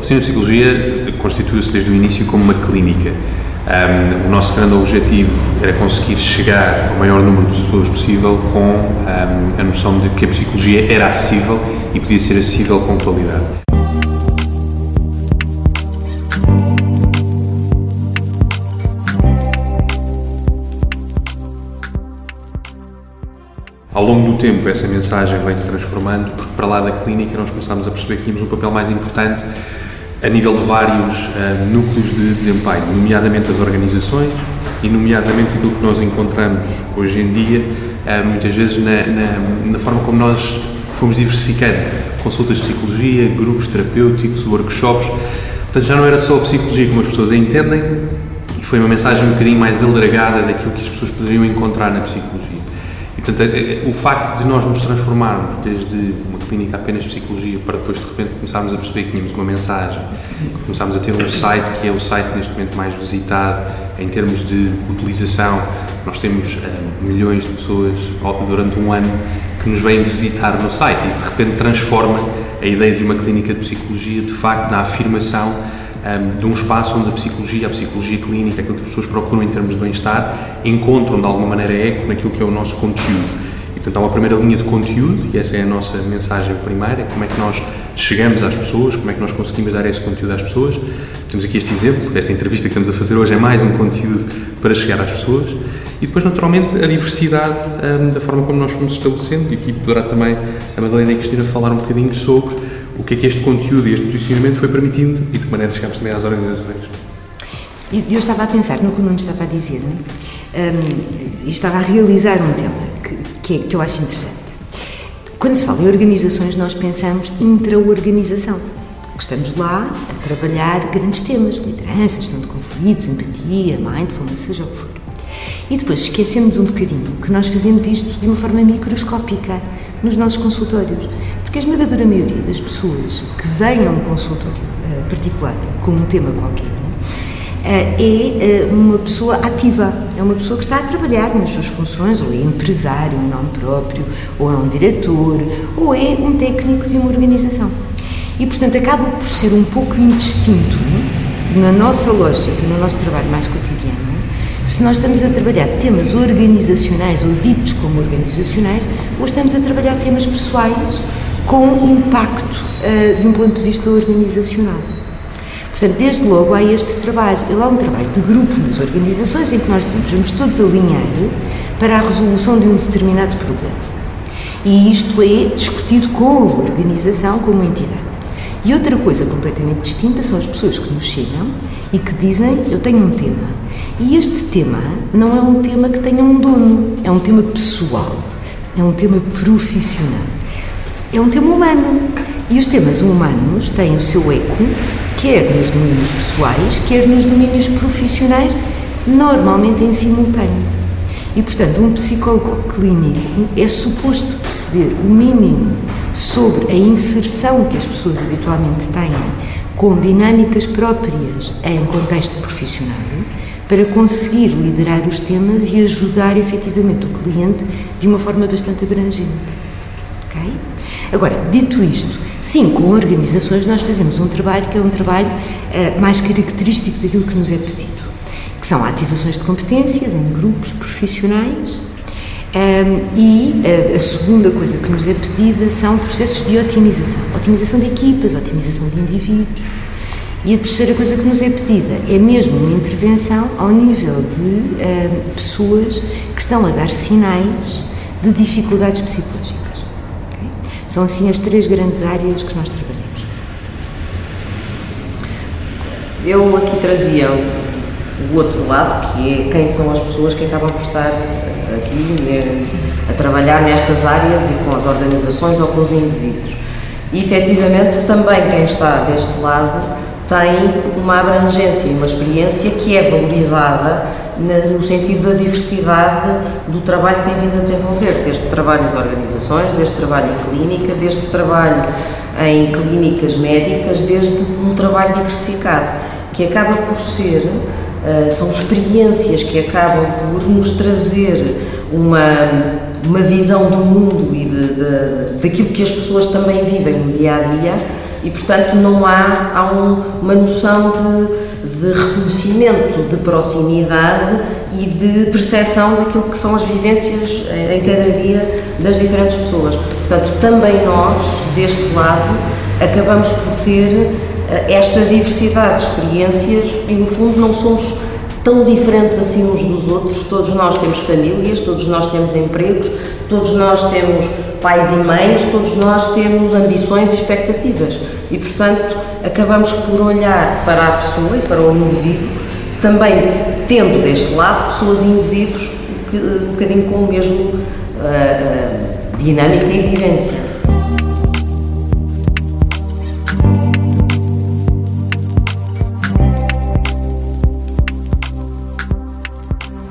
A Oficina de Psicologia constituiu-se desde o início como uma clínica. Um, o nosso grande objetivo era conseguir chegar ao maior número de pessoas possível com um, a noção de que a psicologia era acessível e podia ser acessível com qualidade. Ao longo do tempo, essa mensagem vem se transformando, porque para lá da clínica nós começámos a perceber que tínhamos um papel mais importante a nível de vários uh, núcleos de desempenho, nomeadamente as organizações e, nomeadamente, aquilo que nós encontramos hoje em dia, uh, muitas vezes na, na, na, forma como nós fomos diversificando consultas de psicologia, grupos terapêuticos, workshops. Portanto, já não era só a psicologia como as pessoas a entendem, e foi uma mensagem um bocadinho mais alargada daquilo que as pessoas poderiam encontrar na psicologia. E, portanto, é, o facto de nós nos transformarmos desde uma clínica apenas psicologia para depois, de repente, começarmos a perceber que tínhamos uma mensagem, começámos a ter um site que é o site neste momento mais visitado em termos de utilização. Nós temos uh, milhões de pessoas durante um ano que nos vêm visitar no site. Isso, de repente, transforma a ideia de uma clínica de psicologia, de facto, na afirmação um, de um espaço onde a psicologia, a psicologia clínica, aquilo que as pessoas procuram em termos de bem-estar, encontram de alguma maneira eco naquilo que é o nosso conteúdo. Portanto, há uma primeira linha de conteúdo, e essa é a nossa mensagem primeira, como é que nós chegamos às pessoas, como é que nós conseguimos dar esse conteúdo às pessoas. Temos aqui este exemplo, esta entrevista que estamos a fazer hoje é mais um conteúdo para chegar às pessoas. E depois, naturalmente, a diversidade um, da forma como nós fomos estabelecendo, e aqui poderá também a Madalena e a Cristina falar um bocadinho sobre o que é que este conteúdo e este posicionamento foi permitindo e de que maneira chegamos também às organizações. Eu estava a pensar no que o Nuno estava a dizer um, e estava a realizar um tema que, que, que eu acho interessante. Quando se fala em organizações, nós pensamos intra-organização. Estamos lá a trabalhar grandes temas, liderança, gestão de conflitos, empatia, mindfulness, seja o que for. E depois esquecemos um bocadinho que nós fazemos isto de uma forma microscópica nos nossos consultórios. Porque a esmagadora maioria das pessoas que vêm a um consultório uh, particular com um tema qualquer é uh, uma pessoa ativa, é uma pessoa que está a trabalhar nas suas funções, ou é empresário em nome próprio, ou é um diretor, ou é um técnico de uma organização. E, portanto, acaba por ser um pouco indistinto na nossa lógica, no nosso trabalho mais cotidiano, se nós estamos a trabalhar temas organizacionais ou ditos como organizacionais, ou estamos a trabalhar temas pessoais com impacto uh, de um ponto de vista organizacional. Portanto, desde logo há este trabalho. Ele há um trabalho de grupo nas organizações em que nós dizemos vamos todos alinhar para a resolução de um determinado problema. E isto é discutido com a organização como entidade. E outra coisa completamente distinta são as pessoas que nos chegam e que dizem: Eu tenho um tema e este tema não é um tema que tenha um dono, é um tema pessoal, é um tema profissional, é um tema humano. E os temas humanos têm o seu eco, quer nos domínios pessoais, quer nos domínios profissionais, normalmente em simultâneo. E, portanto, um psicólogo clínico é suposto perceber o mínimo sobre a inserção que as pessoas habitualmente têm com dinâmicas próprias em contexto profissional para conseguir liderar os temas e ajudar efetivamente o cliente de uma forma bastante abrangente. Okay? Agora, dito isto, sim, com organizações nós fazemos um trabalho que é um trabalho uh, mais característico daquilo que nos é pedido, que são ativações de competências em grupos profissionais, um, ehm, e uh, a segunda coisa que nos é pedida são processos de otimização. Otimização de equipas, otimização de indivíduos. E a terceira coisa que nos é pedida é mesmo uma intervenção ao nível de uh, pessoas que estão a dar sinais de dificuldades psicológicas. São assim as três grandes áreas que nós trabalhamos. Eu aqui trazia o outro lado, que é quem são as pessoas que acabam por estar aqui né, a trabalhar nestas áreas e com as organizações ou com os indivíduos. E efetivamente também quem está deste lado tem uma abrangência uma experiência que é valorizada no sentido da diversidade do trabalho que tem vindo a desenvolver, desde trabalho nas organizações, desde trabalho em clínica, desde trabalho em clínicas médicas, desde um trabalho diversificado, que acaba por ser, uh, são experiências que acabam por nos trazer uma, uma visão do mundo e de, de, daquilo que as pessoas também vivem no dia a dia E, portanto, não há, há um, uma noção de, de reconhecimento, de proximidade e de percepção daquilo que são as vivências em cada dia das diferentes pessoas. Portanto, também nós, deste lado, acabamos por ter eh, esta diversidade de experiências e, no fundo, não somos tão diferentes assim uns dos outros. Todos nós temos famílias, todos nós temos empregos, todos nós temos pais e mães, todos nós temos ambições e expectativas. E, portanto, acabamos por olhar para a pessoa e para o indivíduo, também tendo deste lado pessoas e indivíduos um bocadinho com o mesmo uh, uh, dinâmica e vivência.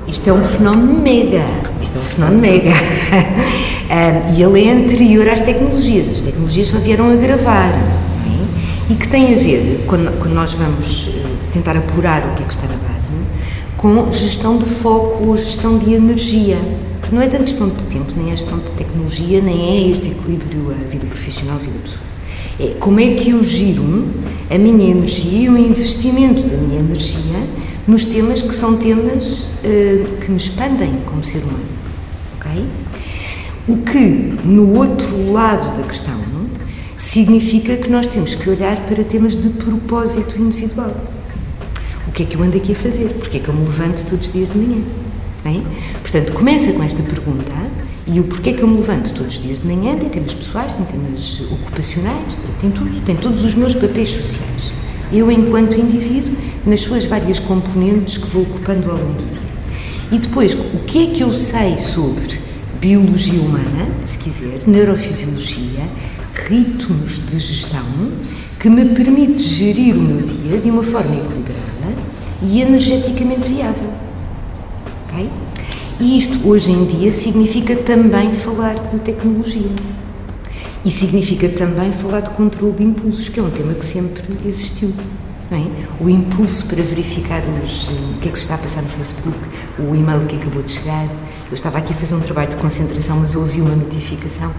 Isto é um fenómeno mega. Isto é um fenómeno mega. um, e ele é anterior às tecnologias. As tecnologias só vieram a gravar. É? E que tem a ver, quando, nós vamos eh, tentar apurar o que é que está na base, com gestão de foco ou gestão de energia. Porque não é tanto questão de tempo, nem é gestão de tecnologia, nem é este equilíbrio a vida profissional, a vida pessoal. É como é que eu giro a minha energia e o investimento da minha energia nos temas que são temas uh, que me expandem como ser humano. Okay? O que, no outro lado da questão, significa que nós temos que olhar para temas de propósito individual. O que é que eu ando aqui a fazer? Porque é que eu me levanto todos os dias de manhã? É? Portanto, começa com esta pergunta e o porquê é que eu me levanto todos os dias de manhã tem temas pessoais, tem temas ocupacionais, tem tudo, tem todos os meus papéis sociais. Eu, enquanto indivíduo, nas suas várias componentes que vou ocupando ao longo do dia. E depois, o que é que eu sei sobre biologia humana, se quiser, neurofisiologia, ritmos de gestão, que me permite gerir o meu dia de uma forma equilibrada e energeticamente viável. Okay? E isto, hoje em dia, significa também falar de tecnologia. E significa também falar de controle de impulsos, que é um tema que sempre existiu. É? O impulso para verificar os, o que é que se está a passar no Facebook, o e-mail que acabou de chegar. Eu estava aqui a fazer um trabalho de concentração, mas ouvi uma notificação.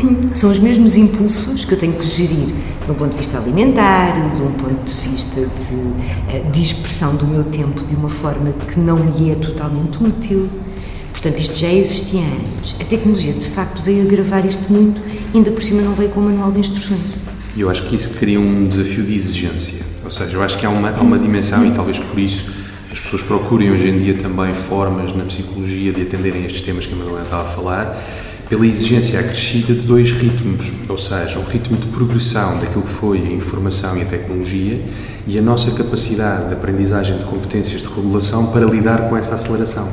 São os mesmos impulsos que eu tenho que gerir de um ponto de vista alimentar, de um ponto de vista de uh, dispersão do meu tempo de uma forma que não me é totalmente útil. Portanto, isto já existia antes. A tecnologia, de facto, veio agravar isto muito, ainda por cima não veio com o manual de instruções. E eu acho que isso cria um desafio de exigência. Ou seja, eu acho que há uma, há uma dimensão, e talvez por isso as pessoas procurem hoje em dia também formas na psicologia de atenderem estes temas que a Madalena estava a falar, pela exigência acrescida de dois ritmos, ou seja, o ritmo de progressão daquilo que foi a informação e a tecnologia e a nossa capacidade de aprendizagem de competências de regulação para lidar com essa aceleração.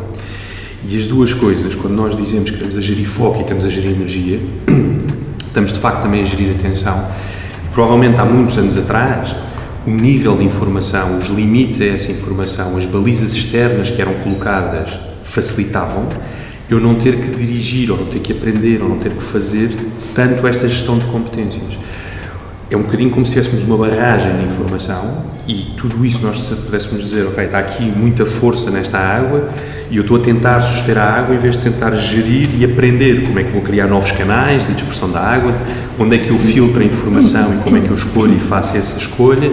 E as duas coisas, quando nós dizemos que estamos a gerir foco e estamos a gerir energia, estamos de facto também a gerir atenção. E provavelmente há muitos anos atrás, o nível de informação, os limites a essa informação, as balizas externas que eram colocadas facilitavam eu não ter que dirigir, ou não ter que aprender, ou não ter que fazer tanto esta gestão de competências. É um bocadinho como se tivéssemos uma barragem de informação e tudo isso nós pudéssemos dizer, ok, está aqui muita força nesta água e eu estou a tentar suster a água em vez de tentar gerir e aprender como é que vou criar novos canais de dispersão da água, onde é que eu filtro a informação e como é que eu escolho e faço essa escolha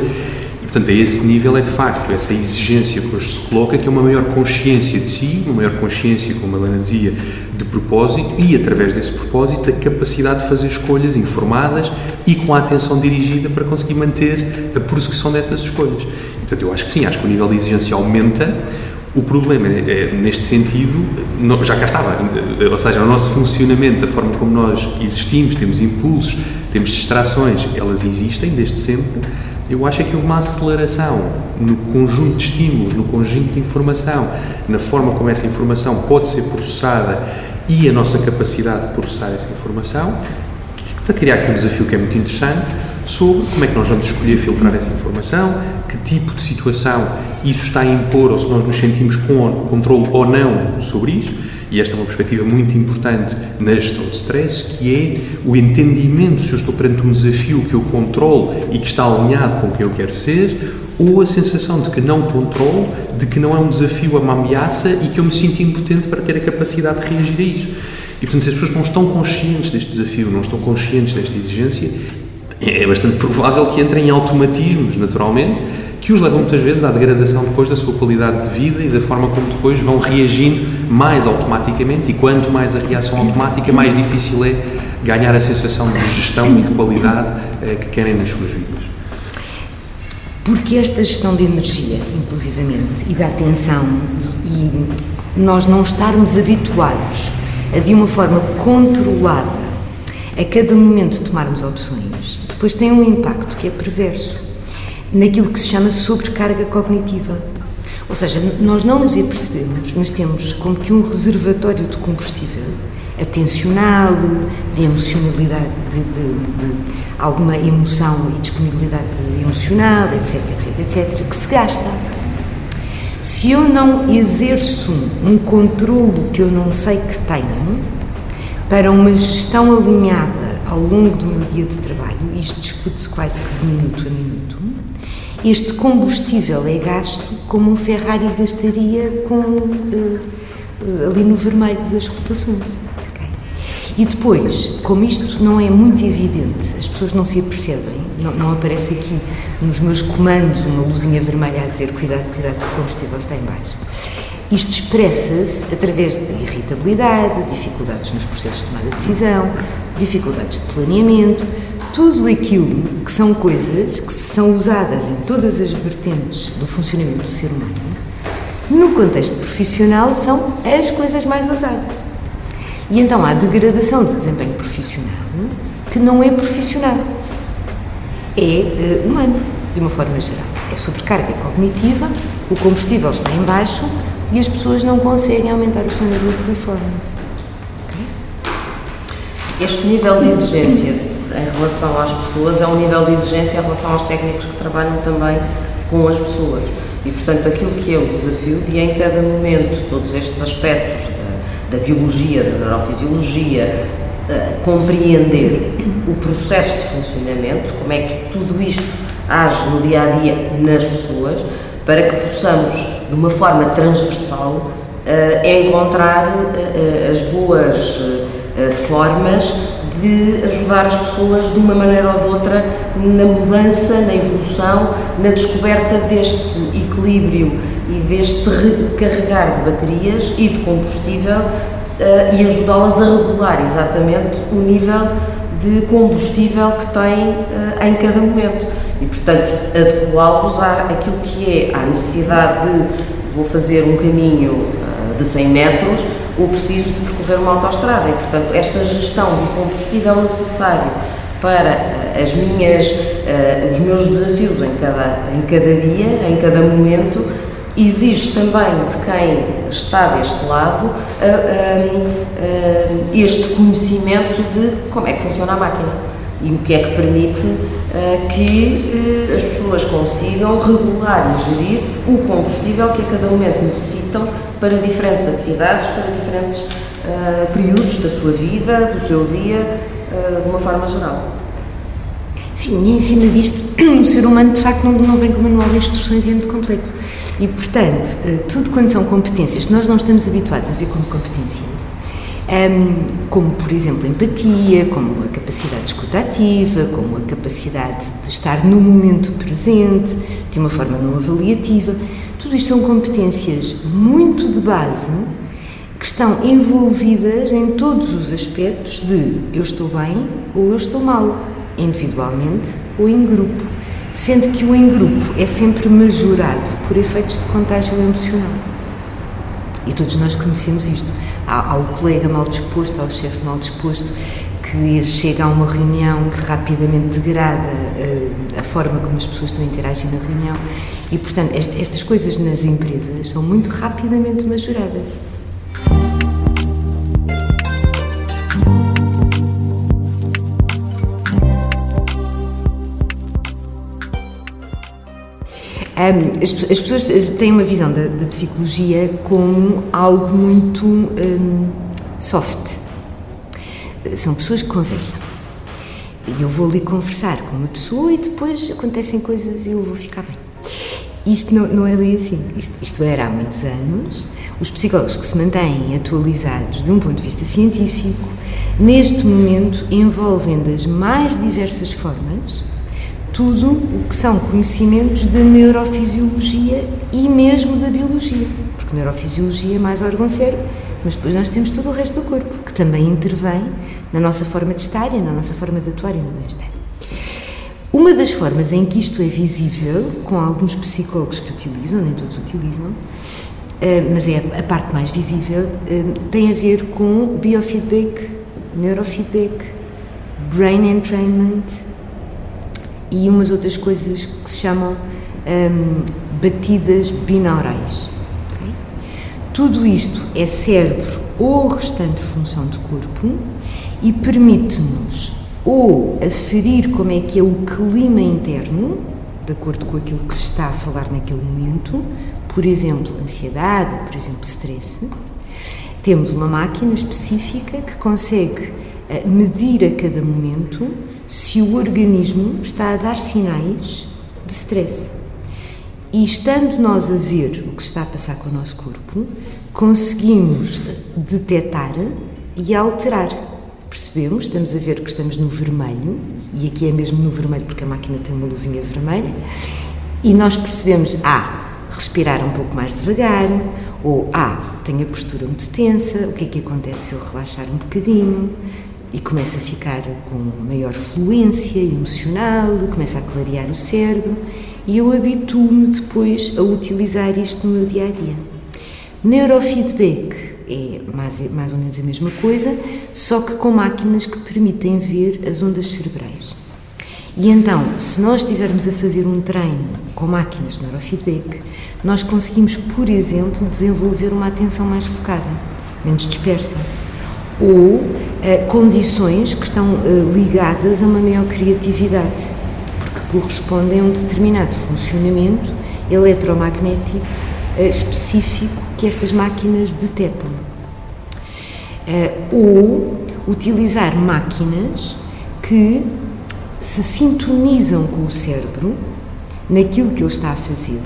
Portanto, a esse nível é de facto essa exigência que hoje se coloca, que é uma maior consciência de si, uma maior consciência, como a Helena dizia, de propósito e, através desse propósito, a capacidade de fazer escolhas informadas e com a atenção dirigida para conseguir manter a prossecução dessas escolhas. Portanto, eu acho que sim, acho que o nível de exigência aumenta. O problema, é, neste sentido, já cá estava, ou seja, o nosso funcionamento, a forma como nós existimos, temos impulsos, temos distrações, elas existem desde sempre eu acho que houve uma aceleração no conjunto de estímulos, no conjunto de informação, na forma como essa informação pode ser processada e a nossa capacidade de processar essa informação, que está a criar aqui um desafio que é muito interessante sobre como é que nós vamos escolher filtrar essa informação, que tipo de situação isso está a impor ou se nós nos sentimos com controle ou não sobre isso e esta é uma perspectiva muito importante na gestão de stress, que é o entendimento se eu estou perante um desafio que eu controlo e que está alinhado com o que eu quero ser, ou a sensação de que não controlo, de que não é um desafio, é uma ameaça e que eu me sinto impotente para ter a capacidade de reagir a isso. E portanto, se as pessoas não estão conscientes deste desafio, não estão conscientes desta exigência, é bastante provável que entrem em automatismos, naturalmente, que os levam muitas vezes à degradação depois da sua qualidade de vida e da forma como depois vão reagindo mais automaticamente e quanto mais a reação automática, mais difícil é ganhar a sensação de gestão e de qualidade eh, que querem nas suas vidas. Porque esta gestão de energia, inclusivamente, e da atenção, e nós não estarmos habituados a, de uma forma controlada, a cada momento tomarmos opções, depois tem um impacto que é perverso naquilo que se chama sobrecarga cognitiva. Ou seja, nós não nos apercebemos, mas temos como que um reservatório de combustível atencional, de emocionalidade, de, de, de alguma emoção e disponibilidade emocional, etc, etc, etc, que se gasta. Se eu não exerço um controlo que eu não sei que tenho, para uma gestão alinhada ao longo do meu dia de trabalho, isto discute-se quase que de minuto a minuto, este combustível é gasto como um Ferrari gastaria com, uh, ali no vermelho das rotações. Okay? E depois, como isto não é muito evidente, as pessoas não se apercebem, não, não aparece aqui nos meus comandos uma luzinha vermelha a dizer cuidado, cuidado que o combustível está em baixo. Isto expressa-se através de irritabilidade, dificuldades nos processos de tomada de decisão, dificuldades de planeamento, tudo aquilo que são coisas que são usadas em todas as vertentes do funcionamento do ser humano, no contexto profissional são as coisas mais usadas. E então há degradação de desempenho profissional que não é profissional, é uh, humano, de uma forma geral. É sobrecarga cognitiva, o combustível está em baixo e as pessoas não conseguem aumentar o seu nível de performance. Este nível de exigência em relação às pessoas é um nível de exigência em relação aos técnicos que trabalham também com as pessoas. E, portanto, aquilo que é o desafio de, em cada momento, todos estes aspectos da, da biologia, da neurofisiologia, compreender o processo de funcionamento, como é que tudo isto age no dia a dia nas pessoas, para que possamos, de uma forma transversal, encontrar as boas formas de ajudar as pessoas de uma maneira ou de outra na mudança, na evolução, na descoberta deste equilíbrio e deste recarregar de baterias e de combustível uh, e ajudá-las a regular exatamente o nível de combustível que têm uh, em cada momento. E, portanto, adequá-los àquilo que é a necessidade de vou fazer um caminho de 100 metros ou preciso de percorrer uma autoestrada. E, portanto, esta gestão do combustível necessário para uh, as minhas, uh, os meus desafios em cada, em cada dia, em cada momento, exige também de quem está deste lado uh, este conhecimento de como é que funciona a máquina e o que é que permite que as pessoas consigam regular e gerir o combustível que a cada momento necessitam para diferentes atividades, para diferentes uh, períodos da sua vida, do seu dia, uh, de uma forma geral. Sim, e em cima disto, o ser humano de facto não, não vem com manual de instruções e é muito complexo. E, portanto, uh, tudo quando são competências nós não estamos habituados a ver como competências, um, como, por exemplo, empatia, como a capacidade de escuta ativa, como a capacidade de estar no momento presente, de uma forma não avaliativa, tudo isto são competências muito de base que estão envolvidas em todos os aspectos de eu estou bem ou eu estou mal, individualmente ou em grupo, sendo que o em grupo é sempre majorado por efeitos de contágio emocional. E todos nós conhecemos isto. Há, há o colega mal disposto, há o chefe mal disposto, que chega a uma reunião que rapidamente degrada uh, a forma como as pessoas estão a interagir na reunião e, portanto, est estas coisas nas empresas são muito rapidamente majoradas. Um, as, as, pessoas têm uma visão da, da, psicologia como algo muito um, soft, são pessoas que conversam. E eu vou ali conversar com uma pessoa e depois acontecem coisas e eu vou ficar bem. isto não, não é bem assim. Isto, isto era há muitos anos. Os psicólogos que se mantêm atualizados de um ponto de vista científico, neste momento envolvem das mais diversas formas tudo o que são conhecimentos de neurofisiologia e mesmo da biologia. Porque neurofisiologia é mais órgão-cérebro, mas depois nós temos todo o resto do corpo, que também intervém na nossa forma de estar e na nossa forma de atuar e no bem-estar. Uma das formas em que isto é visível, com alguns psicólogos que utilizam, nem todos utilizam, eh, mas é a parte mais visível, eh, tem a ver com biofeedback, neurofeedback, brain entrainment e umas outras coisas que se chamam um, batidas binaurais. Okay? Tudo isto é cérebro ou restante função de corpo e permite-nos ou aferir como é que é o clima interno, de acordo com aquilo que se está a falar naquele momento, por exemplo, ansiedade, por exemplo, stress. Temos uma máquina específica que consegue eh, medir a cada momento se o organismo está a dar sinais de stress. E estando nós a ver o que está a passar com o nosso corpo, conseguimos detectar e alterar percebemos, estamos a ver que estamos no vermelho, e aqui é mesmo no vermelho porque a máquina tem uma luzinha vermelha, e nós percebemos, ah, respirar um pouco mais devagar, ou ah, tenho a postura muito tensa, o que é que acontece se eu relaxar um bocadinho? E começa a ficar com maior fluência emocional, começa a clarear o cérebro, e eu habituo-me depois a utilizar isto no meu dia a dia. Neurofeedback é mais, mais ou menos a mesma coisa, só que com máquinas que permitem ver as ondas cerebrais. E então, se nós estivermos a fazer um treino com máquinas de neurofeedback, nós conseguimos, por exemplo, desenvolver uma atenção mais focada, menos dispersa. Ou eh, condições que estão eh, ligadas a uma maior criatividade, porque correspondem a um determinado funcionamento eletromagnético eh, específico que estas máquinas detectam. Ou utilizar máquinas que se sintonizam com o cérebro naquilo que ele está a fazer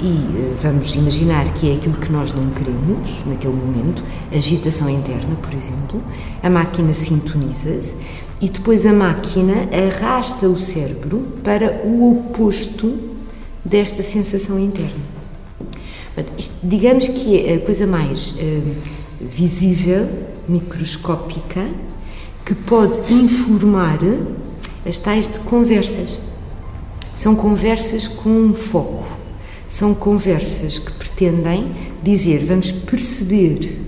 e uh, vamos imaginar que é aquilo que nós não queremos naquele momento, agitação interna, por exemplo, a máquina sintoniza-se e depois a máquina arrasta o cérebro para o oposto desta sensação interna. Digamos que é a coisa mais uh, visível, microscópica, que pode informar as tais de conversas. São conversas com um foco. São conversas que pretendem dizer, vamos perceber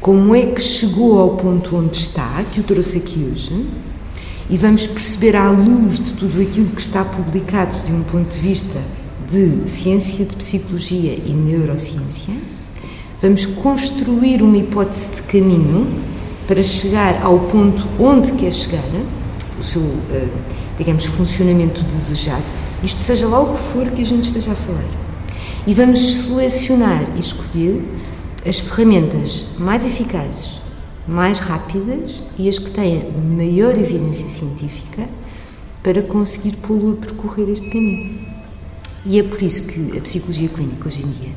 como é que chegou ao ponto onde está, que o trouxe aqui hoje, e vamos perceber à luz de tudo aquilo que está publicado de um ponto de vista de ciência de psicologia e neurociência, vamos construir uma hipótese de caminho para chegar ao ponto onde quer chegar, o seu, eh, digamos, funcionamento desejado, isto seja lá o que for que a gente esteja a falar. E vamos selecionar e escolher as ferramentas mais eficazes, mais rápidas e as que têm maior evidência científica para conseguir pô-lo a percorrer este caminho. E é por isso que a psicologia clínica hoje em dia,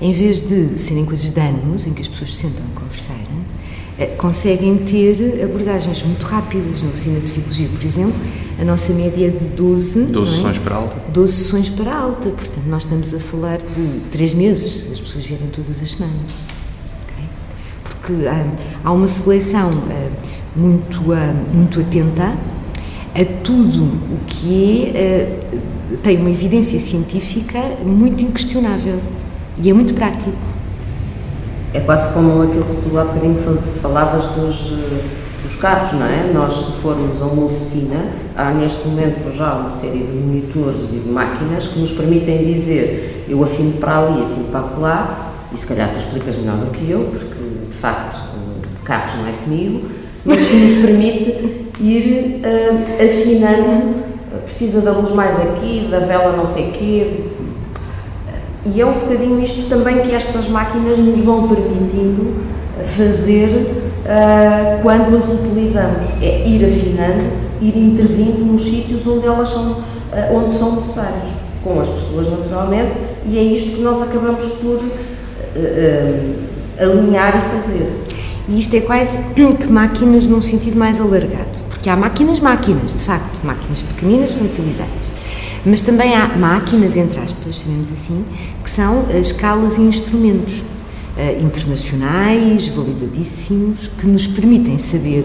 em vez de serem coisas de anos em que as pessoas se sentam a conversar, conseguem ter abordagens muito rápidas. Na oficina de psicologia, por exemplo, a nossa média é de 12, 12 é? sessões para alta. 12 sessões para alta. Portanto, nós estamos a falar de 3 meses, se as pessoas vierem todas as semanas. Okay? Porque há, há, uma seleção uh, muito, uh, muito atenta a tudo o que é. Tem uma evidência científica muito inquestionável e é muito prático. É quase como aquilo que tu há bocadinho falavas dos, dos carros, não é? Nós, se formos a uma oficina, há neste momento já uma série de monitores e de máquinas que nos permitem dizer eu afino para ali, afino para lá, e se calhar tu explicas melhor do que eu, porque de facto carros não é comigo, mas que nos permite ir uh, afinando precisa da luz mais aqui, da vela não sei quê. E é um bocadinho isto também que estas máquinas nos vão permitindo fazer uh, quando as utilizamos. É ir afinando, ir intervindo nos sítios onde elas são, uh, onde são necessários. com as pessoas naturalmente, e é isto que nós acabamos por uh, alinhar e fazer. E isto é quase que máquinas num sentido mais alargado, porque há máquinas, máquinas, de facto, máquinas pequeninas são utilizadas. Mas também há máquinas, entre aspas, chamemos assim, que são escalas e instrumentos uh, internacionais, validadíssimos, que nos permitem saber,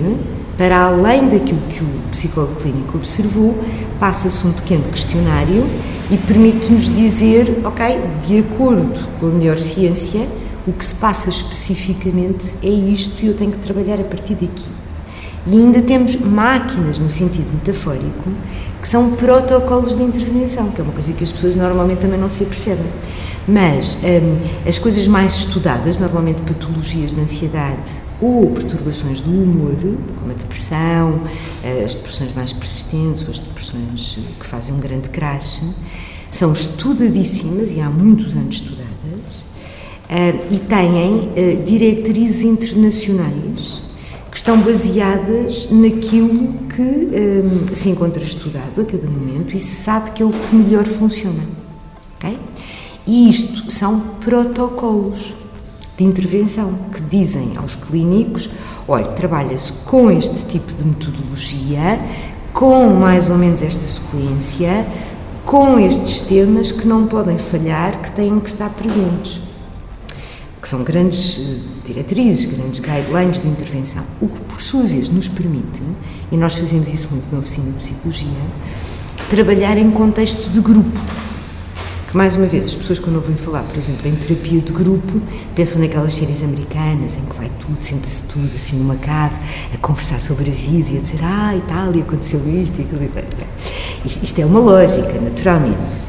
para além daquilo que o psicólogo clínico observou, passa-se um pequeno questionário e permite-nos dizer, ok, de acordo com a melhor ciência, o que se passa especificamente é isto e eu tenho que trabalhar a partir daqui. E ainda temos máquinas, no sentido metafórico, que são protocolos de intervenção, que é uma coisa que as pessoas normalmente também não se apercebem. Mas hum, as coisas mais estudadas, normalmente patologias de ansiedade ou perturbações do humor, como a depressão, eh, as depressões mais persistentes ou as depressões que fazem um grande crash, são estudadíssimas e há muitos anos estudadas uh, e têm uh, diretrizes internacionais que estão baseadas naquilo que um, se encontra estudado a cada momento e se sabe que é o que melhor funciona. Okay? E isto são protocolos de intervenção que dizem aos clínicos: olha, trabalha-se com este tipo de metodologia, com mais ou menos esta sequência, com estes temas que não podem falhar, que têm que estar presentes que são grandes eh, diretrizes, grandes guidelines de intervenção, o que por sua vez nos permite, e nós fazemos isso muito na oficina de psicologia, trabalhar em contexto de grupo. Que mais uma vez, as pessoas quando ouvem falar, por exemplo, em terapia de grupo, pensam naquelas séries americanas em que vai tudo, senta-se tudo assim numa cave, a conversar sobre a vida e a dizer, ah, e tal, e aconteceu isto e aquilo. Isto, isto é uma lógica, naturalmente.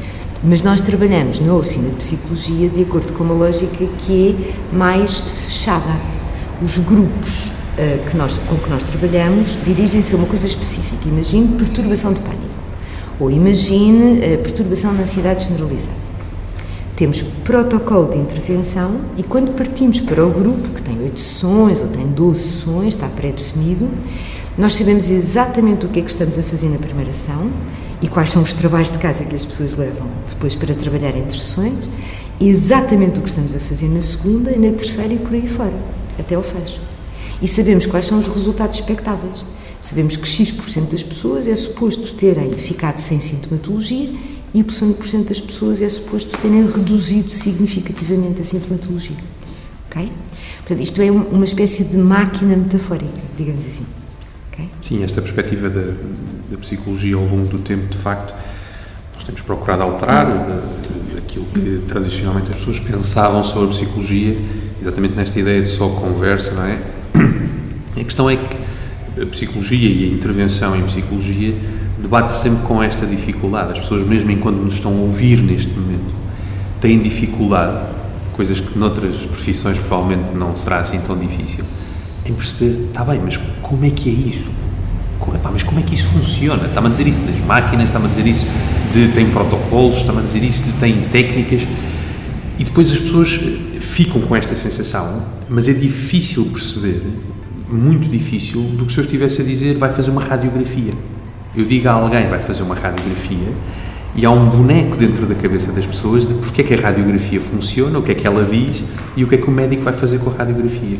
Mas nós trabalhamos na oficina de psicologia de acordo com uma lógica que é mais fechada. Os grupos uh, que nós, com que nós trabalhamos dirigem-se a uma coisa específica. Imagine perturbação de pânico ou imagine uh, perturbação de ansiedade generalizada. Temos protocolo de intervenção e quando partimos para o grupo, que tem oito sessões ou tem 12 sessões, está pré-definido, nós sabemos exatamente o que é que estamos a fazer na primeira sessão e quais são os trabalhos de casa que as pessoas levam depois para trabalhar entre sessões, exatamente o que estamos a fazer na segunda, na terceira e por aí fora, até ao fecho. E sabemos quais são os resultados expectáveis. Sabemos que X% das pessoas é suposto terem ficado sem sintomatologia e Y% das pessoas é suposto terem reduzido significativamente a sintomatologia. Ok? Portanto, isto é uma espécie de máquina metafórica, digamos assim. Okay? Sim, esta perspectiva da, psicologia ao longo do tempo, de facto, nós temos procurado alterar uh, aquilo que tradicionalmente as pessoas pensavam sobre a psicologia, exatamente nesta ideia de só conversa, não é? A questão é que a psicologia e a intervenção em psicologia debate sempre com esta dificuldade. As pessoas, mesmo enquanto nos estão a ouvir neste momento, têm dificuldade, coisas que noutras profissões provavelmente não será assim tão difícil em perceber, está bem, mas como é que é isso? Como, pá, mas como é que isso funciona? Está-me a dizer isso das máquinas, está-me a dizer isso de tem protocolos, está-me a dizer isso de tem técnicas. E depois as pessoas ficam com esta sensação, mas é difícil perceber, muito difícil, do que se eu estivesse a dizer vai fazer uma radiografia. Eu digo a alguém vai fazer uma radiografia e há um boneco dentro da cabeça das pessoas de porque é que a radiografia funciona, o que é que ela diz e o que é que o médico vai fazer com a radiografia.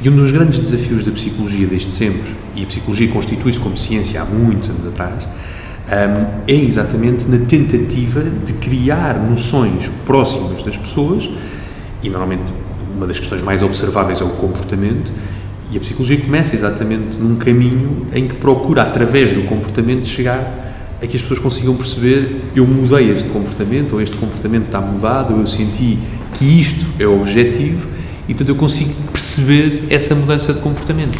E um dos grandes desafios da psicologia desde sempre, e a psicologia constitui-se como ciência há muitos anos atrás, é exatamente na tentativa de criar noções próximas das pessoas, e normalmente uma das questões mais observáveis é o comportamento, e a psicologia começa exatamente num caminho em que procura, através do comportamento, chegar a que as pessoas consigam perceber eu mudei este comportamento, ou este comportamento está mudado, ou eu senti que isto é o objetivo, e, portanto, eu consigo perceber essa mudança de comportamento.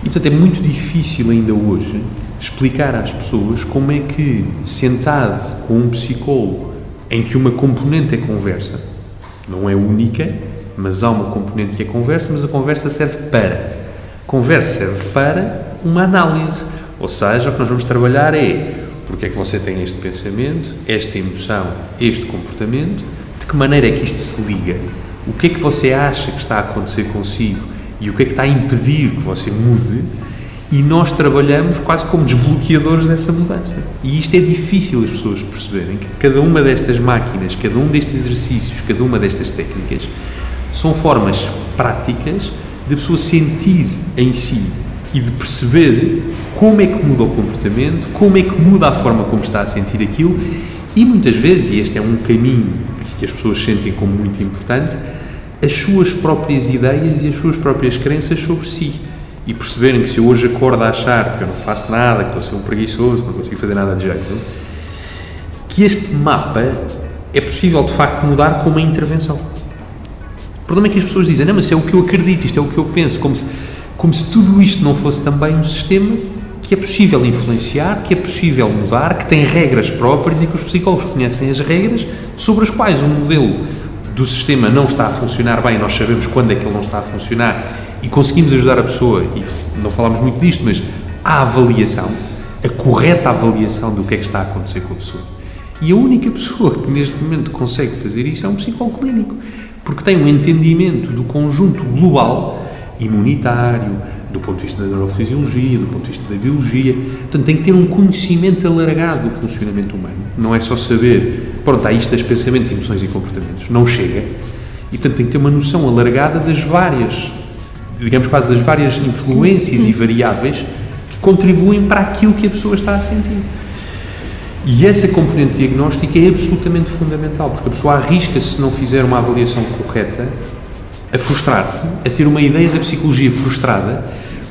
E, portanto, é muito difícil ainda hoje explicar às pessoas como é que, sentado com um psicólogo em que uma componente é conversa, não é única, mas há uma componente que é conversa, mas a conversa serve para. Conversa serve para uma análise. Ou seja, o que nós vamos trabalhar é porque é que você tem este pensamento, esta emoção, este comportamento, de que maneira é que isto se liga o que é que você acha que está a acontecer consigo? E o que é que está a impedir que você mude, E nós trabalhamos quase como desbloqueadores dessa mudança. E isto é difícil as pessoas perceberem que cada uma destas máquinas, cada um destes exercícios, cada uma destas técnicas são formas práticas de a pessoa sentir em si e de perceber como é que muda o comportamento, como é que muda a forma como está a sentir aquilo. E muitas vezes, e este é um caminho que as pessoas sentem como muito importante, as suas próprias ideias e as suas próprias crenças sobre si e perceberem que se eu hoje acordo a achar que eu não faço nada, que a ser um preguiçoso, não consigo fazer nada de jeito, que este mapa é possível de facto mudar com uma intervenção. O problema é que as pessoas dizem, não, mas é o que eu acredito, isto é o que eu penso, como se, como se tudo isto não fosse também um sistema que é possível influenciar, que é possível mudar, que tem regras próprias e que os psicólogos conhecem as regras sobre as quais o modelo do sistema não está a funcionar bem, nós sabemos quando é que ele não está a funcionar e conseguimos ajudar a pessoa, e não falámos muito disto, mas a avaliação, a correta avaliação do que é que está a acontecer com a pessoa. E a única pessoa que neste momento consegue fazer isso é um psicólogo clínico, porque tem um entendimento do conjunto global, imunitário, do ponto de vista da neurofisiologia, do ponto de vista da biologia. Portanto, tem que ter um conhecimento alargado do funcionamento humano. Não é só saber, pronto, há isto pensamentos, emoções e comportamentos. Não chega. E, portanto, tem que ter uma noção alargada das várias digamos quase das várias influências e variáveis que contribuem para aquilo que a pessoa está a sentir. E essa componente diagnóstica é absolutamente fundamental, porque a pessoa arrisca-se, se não fizer uma avaliação correta, a frustrar-se, a ter uma ideia da psicologia frustrada,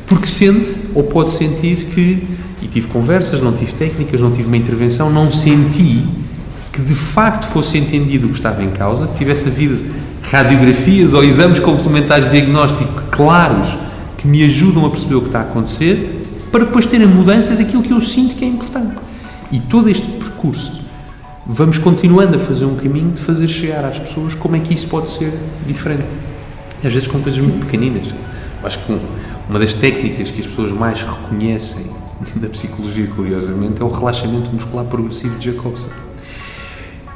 porque sente ou pode sentir que, e tive conversas, não tive técnicas, não tive uma intervenção, não senti que de facto fosse entendido o que estava em causa, que tivesse havido radiografias ou exames complementares de diagnóstico claros que me ajudam a perceber o que está a acontecer, para depois ter a mudança daquilo que eu sinto que é importante. E todo este percurso, vamos continuando a fazer um caminho de fazer chegar às pessoas como é que isso pode ser diferente. Às vezes com coisas muito pequeninas. Acho que uma das técnicas que as pessoas mais reconhecem na psicologia, curiosamente, é o relaxamento muscular progressivo de Jacobson.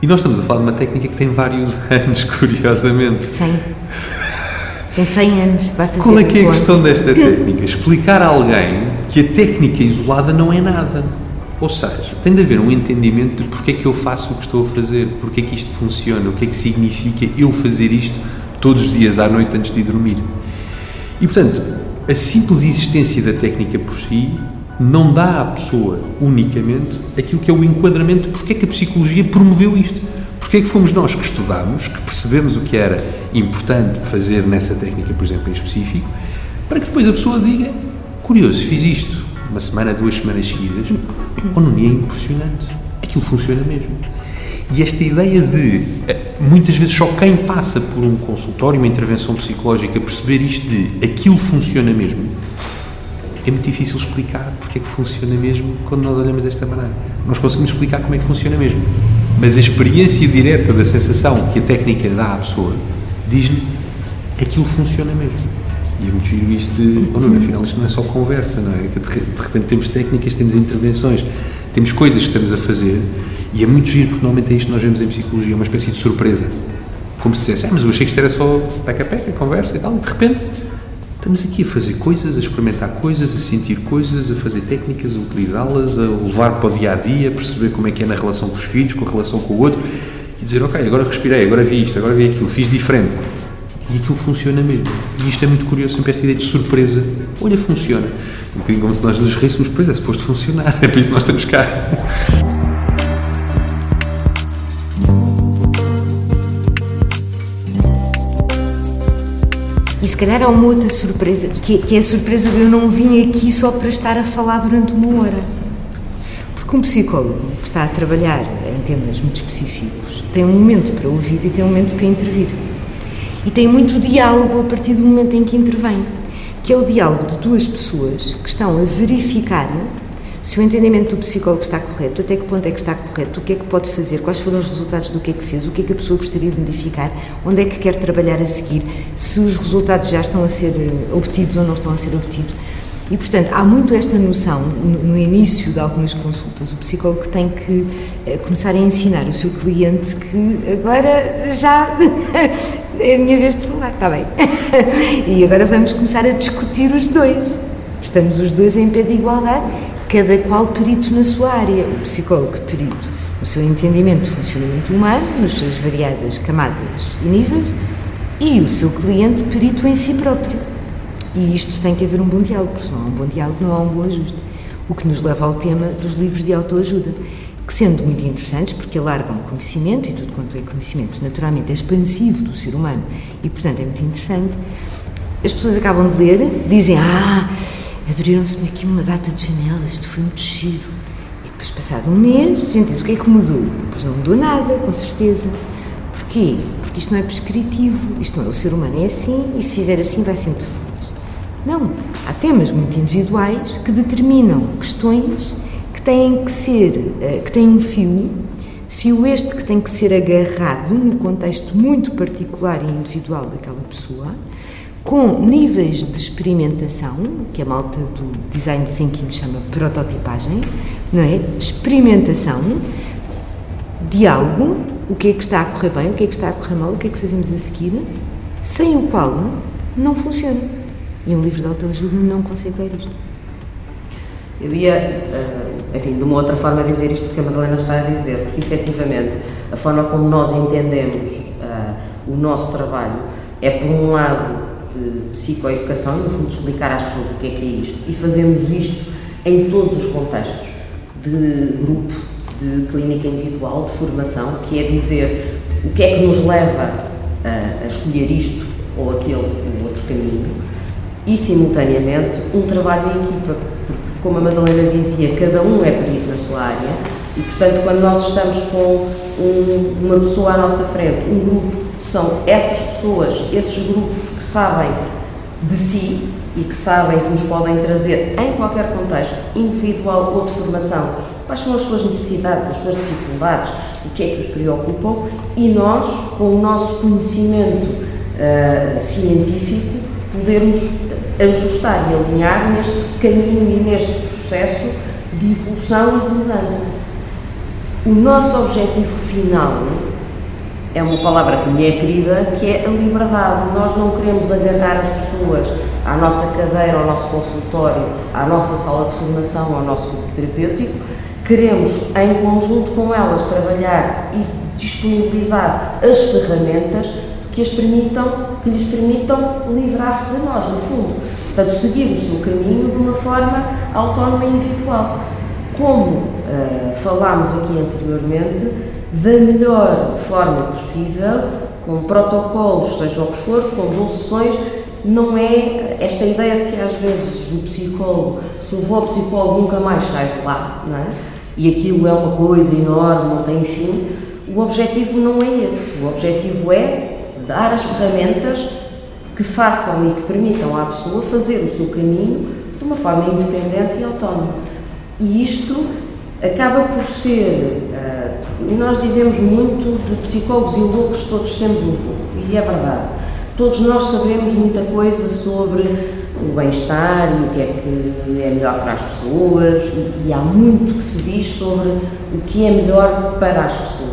E nós estamos a falar de uma técnica que tem vários anos, curiosamente. 100. Tem 100 anos, vai fazer. Qual é que é a questão desta técnica? Explicar a alguém que a técnica isolada não é nada. Ou seja, tem de haver um entendimento de porque é que eu faço o que estou a fazer, porque é que isto funciona, o que é que significa eu fazer isto todos os dias à noite antes de dormir. E portanto, a simples existência da técnica por si não dá à pessoa unicamente aquilo que é o enquadramento de porque é que a psicologia promoveu isto. Porque é que fomos nós que estudámos, que percebemos o que era importante fazer nessa técnica, por exemplo, em específico, para que depois a pessoa diga: curioso, fiz isto uma semana, duas semanas seguidas, ou não é impressionante. Aquilo funciona mesmo. E esta ideia de, eh, muitas vezes, só quem passa por um consultório, uma intervenção psicológica, perceber isto de aquilo funciona mesmo, é muito difícil explicar porque é que funciona mesmo quando nós olhamos desta maneira. Nós conseguimos explicar como é que funciona mesmo, mas a experiência direta da sensação que a técnica dá à pessoa diz-lhe aquilo funciona mesmo. E é muito giro isto de, oh não, afinal isto não é só conversa, não é? De repente temos técnicas, temos intervenções, temos coisas que estamos a fazer e é muito giro porque normalmente é isto que nós vemos em psicologia, uma espécie de surpresa. Como se dissesse, ah, mas eu achei que isto era só peca-peca, conversa e tal, e de repente Estamos aqui a fazer coisas, a experimentar coisas, a sentir coisas, a fazer técnicas, a utilizá-las, a levar para o dia a dia, a perceber como é que é na relação com os filhos, com a relação com o outro e dizer, ok, agora respirei, agora vi isto, agora vi aquilo, fiz diferente. E aquilo funciona mesmo. E isto é muito curioso, sempre esta ideia de surpresa. Olha, funciona. Um bocadinho como se nós nos ríssemos, pois é, suposto funcionar, é por isso que nós estamos cá. E se calhar há uma outra surpresa, que, que é a surpresa de eu não vim aqui só para estar a falar durante uma hora. Porque um psicólogo que está a trabalhar em temas muito específicos tem um momento para ouvir e tem um momento para intervir. E tem muito diálogo a partir do momento em que intervém, que é o diálogo de duas pessoas que estão a verificar se o entendimento do psicólogo está correto, até que ponto é que está correto, o que é que pode fazer, quais foram os resultados do que é que fez, o que é que a pessoa gostaria de modificar, onde é que quer trabalhar a seguir, se os resultados já estão a ser eh, obtidos ou não estão a ser obtidos. E, portanto, há muito esta noção, no, início de algumas consultas, o psicólogo tem que eh, começar a ensinar o seu cliente que agora já é a minha vez de falar, está bem. e agora vamos começar a discutir os dois. Estamos os dois em pé de igualdade, cada qual perito na sua área. O psicólogo perito no seu entendimento do funcionamento humano, nos seus variadas camadas e níveis, e o seu cliente perito em si próprio. E isto tem que haver um bom diálogo, porque se não há um bom diálogo, não há um bom ajuste. O que nos leva ao tema dos livros de autoajuda, que sendo muito interessantes, porque alargam conhecimento, e tudo quanto é conhecimento naturalmente é expansivo do ser humano, e portanto é muito interessante, as pessoas acabam de ler, dizem, ah, abriram-se-me aqui uma data de janelas, isto foi muito giro. E depois, passado um mês, gente diz, o que é que mudou? Pois não mudou nada, com certeza. Porquê? Porque isto não é prescritivo, isto não é o ser humano, é assim, e se fizer assim vai muito feliz. Não, há temas muito individuais que determinam questões que têm que ser, eh, que têm um fio, fio este que tem que ser agarrado no contexto muito particular e individual daquela pessoa, com níveis de experimentação, que a malta do design thinking chama prototipagem, não é? Experimentação, diálogo, o que é que está a correr bem, o que é que está a correr mal, o que é que fazemos a seguir, sem o qual não funciona. E um livro de autoajuda não consegue ler isto. Eu ia, eh, enfim, de uma outra forma dizer isto que a Madalena está a dizer, porque efetivamente a forma como nós entendemos uh, o nosso trabalho é, por um lado, de psicoeducação, no fundo, explicar às pessoas o que é que é isto. E fazemos isto em todos os contextos de grupo, de clínica individual, de formação, que é dizer o que é que nos leva a, a escolher isto ou aquele ou outro caminho e, simultaneamente, um trabalho em equipa, porque, como a Madalena dizia, cada um é perito na sua área e, portanto, quando nós estamos com um, uma pessoa à nossa frente, um grupo, são essas pessoas, esses grupos sabem de si e que sabem que nos podem trazer em qualquer contexto, individual ou de formação, quais são as suas necessidades, as suas dificuldades, o que é que os preocupam e nós, com o nosso conhecimento uh, científico, podermos ajustar e alinhar neste caminho e neste processo de evolução e de mudança. O nosso objetivo final é uma palavra que me é querida, que é a liberdade. Nós não queremos agarrar as pessoas à nossa cadeira, ao nosso consultório, à nossa sala de formação, ao nosso grupo terapêutico. Queremos, em conjunto com elas, trabalhar e disponibilizar as ferramentas que, as permitam, que lhes permitam livrar-se de nós, no fundo. Portanto, seguir o seu caminho de uma forma autónoma e individual. Como uh, falámos aqui anteriormente, da melhor forma possível, com protocolos, seja o que for, com 12 sessões, não é esta ideia de que às vezes o psicólogo, se eu vou ao psicólogo nunca mais sai de lá, não é? E aquilo é uma coisa enorme, não tem fim. O objetivo não é esse. O objetivo é dar as ferramentas que façam e que permitam à pessoa fazer o seu caminho de uma forma independente e autónoma. E isto acaba por ser, nós dizemos muito de psicólogos e loucos, todos temos um pouco, e é verdade. Todos nós sabemos muita coisa sobre o bem-estar e o que é que é melhor para as pessoas, e, e há muito que se diz sobre o que é melhor para as pessoas.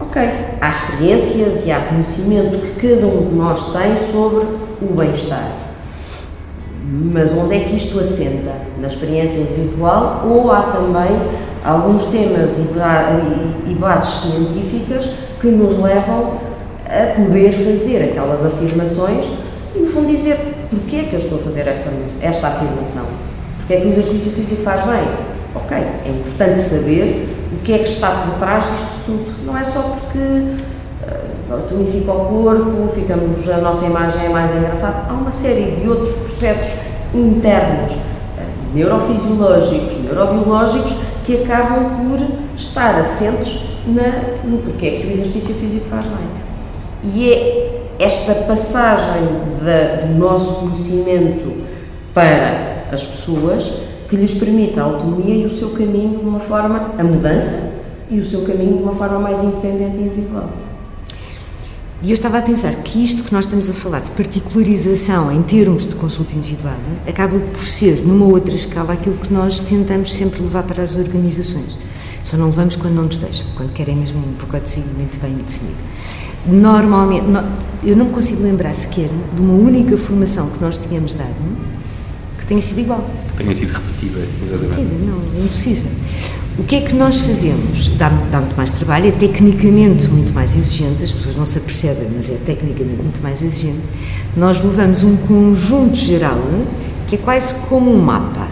Ok, há experiências e há conhecimento que cada um de nós tem sobre o bem-estar. Mas onde é que isto assenta? Na experiência individual ou há também alguns temas e bases científicas que nos levam a poder fazer aquelas afirmações e, no fundo, dizer porquê é que eu estou a fazer esta afirmação? Porquê é que o exercício físico faz bem? Ok, é importante saber o que é que está por trás disto tudo. Não é só porque uh, tonifica o corpo, ficamos, a nossa imagem é mais engraçada. Há uma série de outros processos internos, neurofisiológicos, neurobiológicos, que acabam por estar assentes na, no porquê que o exercício físico faz bem. E é esta passagem da, do nosso conhecimento para as pessoas que lhes permite a autonomia e o seu caminho de uma forma, a mudança e o seu caminho de uma forma mais independente e individual. E eu estava a pensar que isto que nós estamos a falar de particularização em termos de consulta individual acaba por ser, numa outra escala, aquilo que nós tentamos sempre levar para as organizações. Só não levamos quando não nos deixam, quando querem mesmo um pacote muito bem definido. Normalmente, eu não me consigo lembrar sequer de uma única formação que nós tínhamos dado que tenha sido igual. Que tenha sido repetida, exatamente. Repetida, não, é impossível. O que é que nós fazemos? Dá, dá muito mais trabalho, é tecnicamente muito mais exigente, as pessoas não se apercebem, mas é tecnicamente muito mais exigente. Nós levamos um conjunto geral que é quase como um mapa.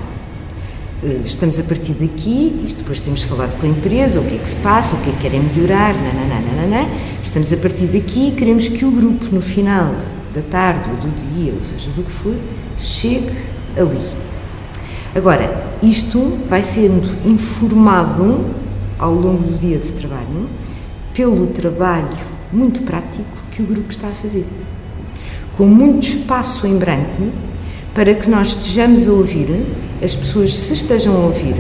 Eh, estamos a partir daqui, isto depois temos falado com a empresa, o que é que se passa, o que é que querem melhorar, nananana, estamos a partir daqui e queremos que o grupo, no final da tarde ou do dia, ou seja, do que for, chegue ali. Agora, isto vai sendo informado ao longo do dia de trabalho pelo trabalho muito prático que o grupo está a fazer. Com muito espaço em branco para que nós estejamos a ouvir, as pessoas se estejam a ouvir,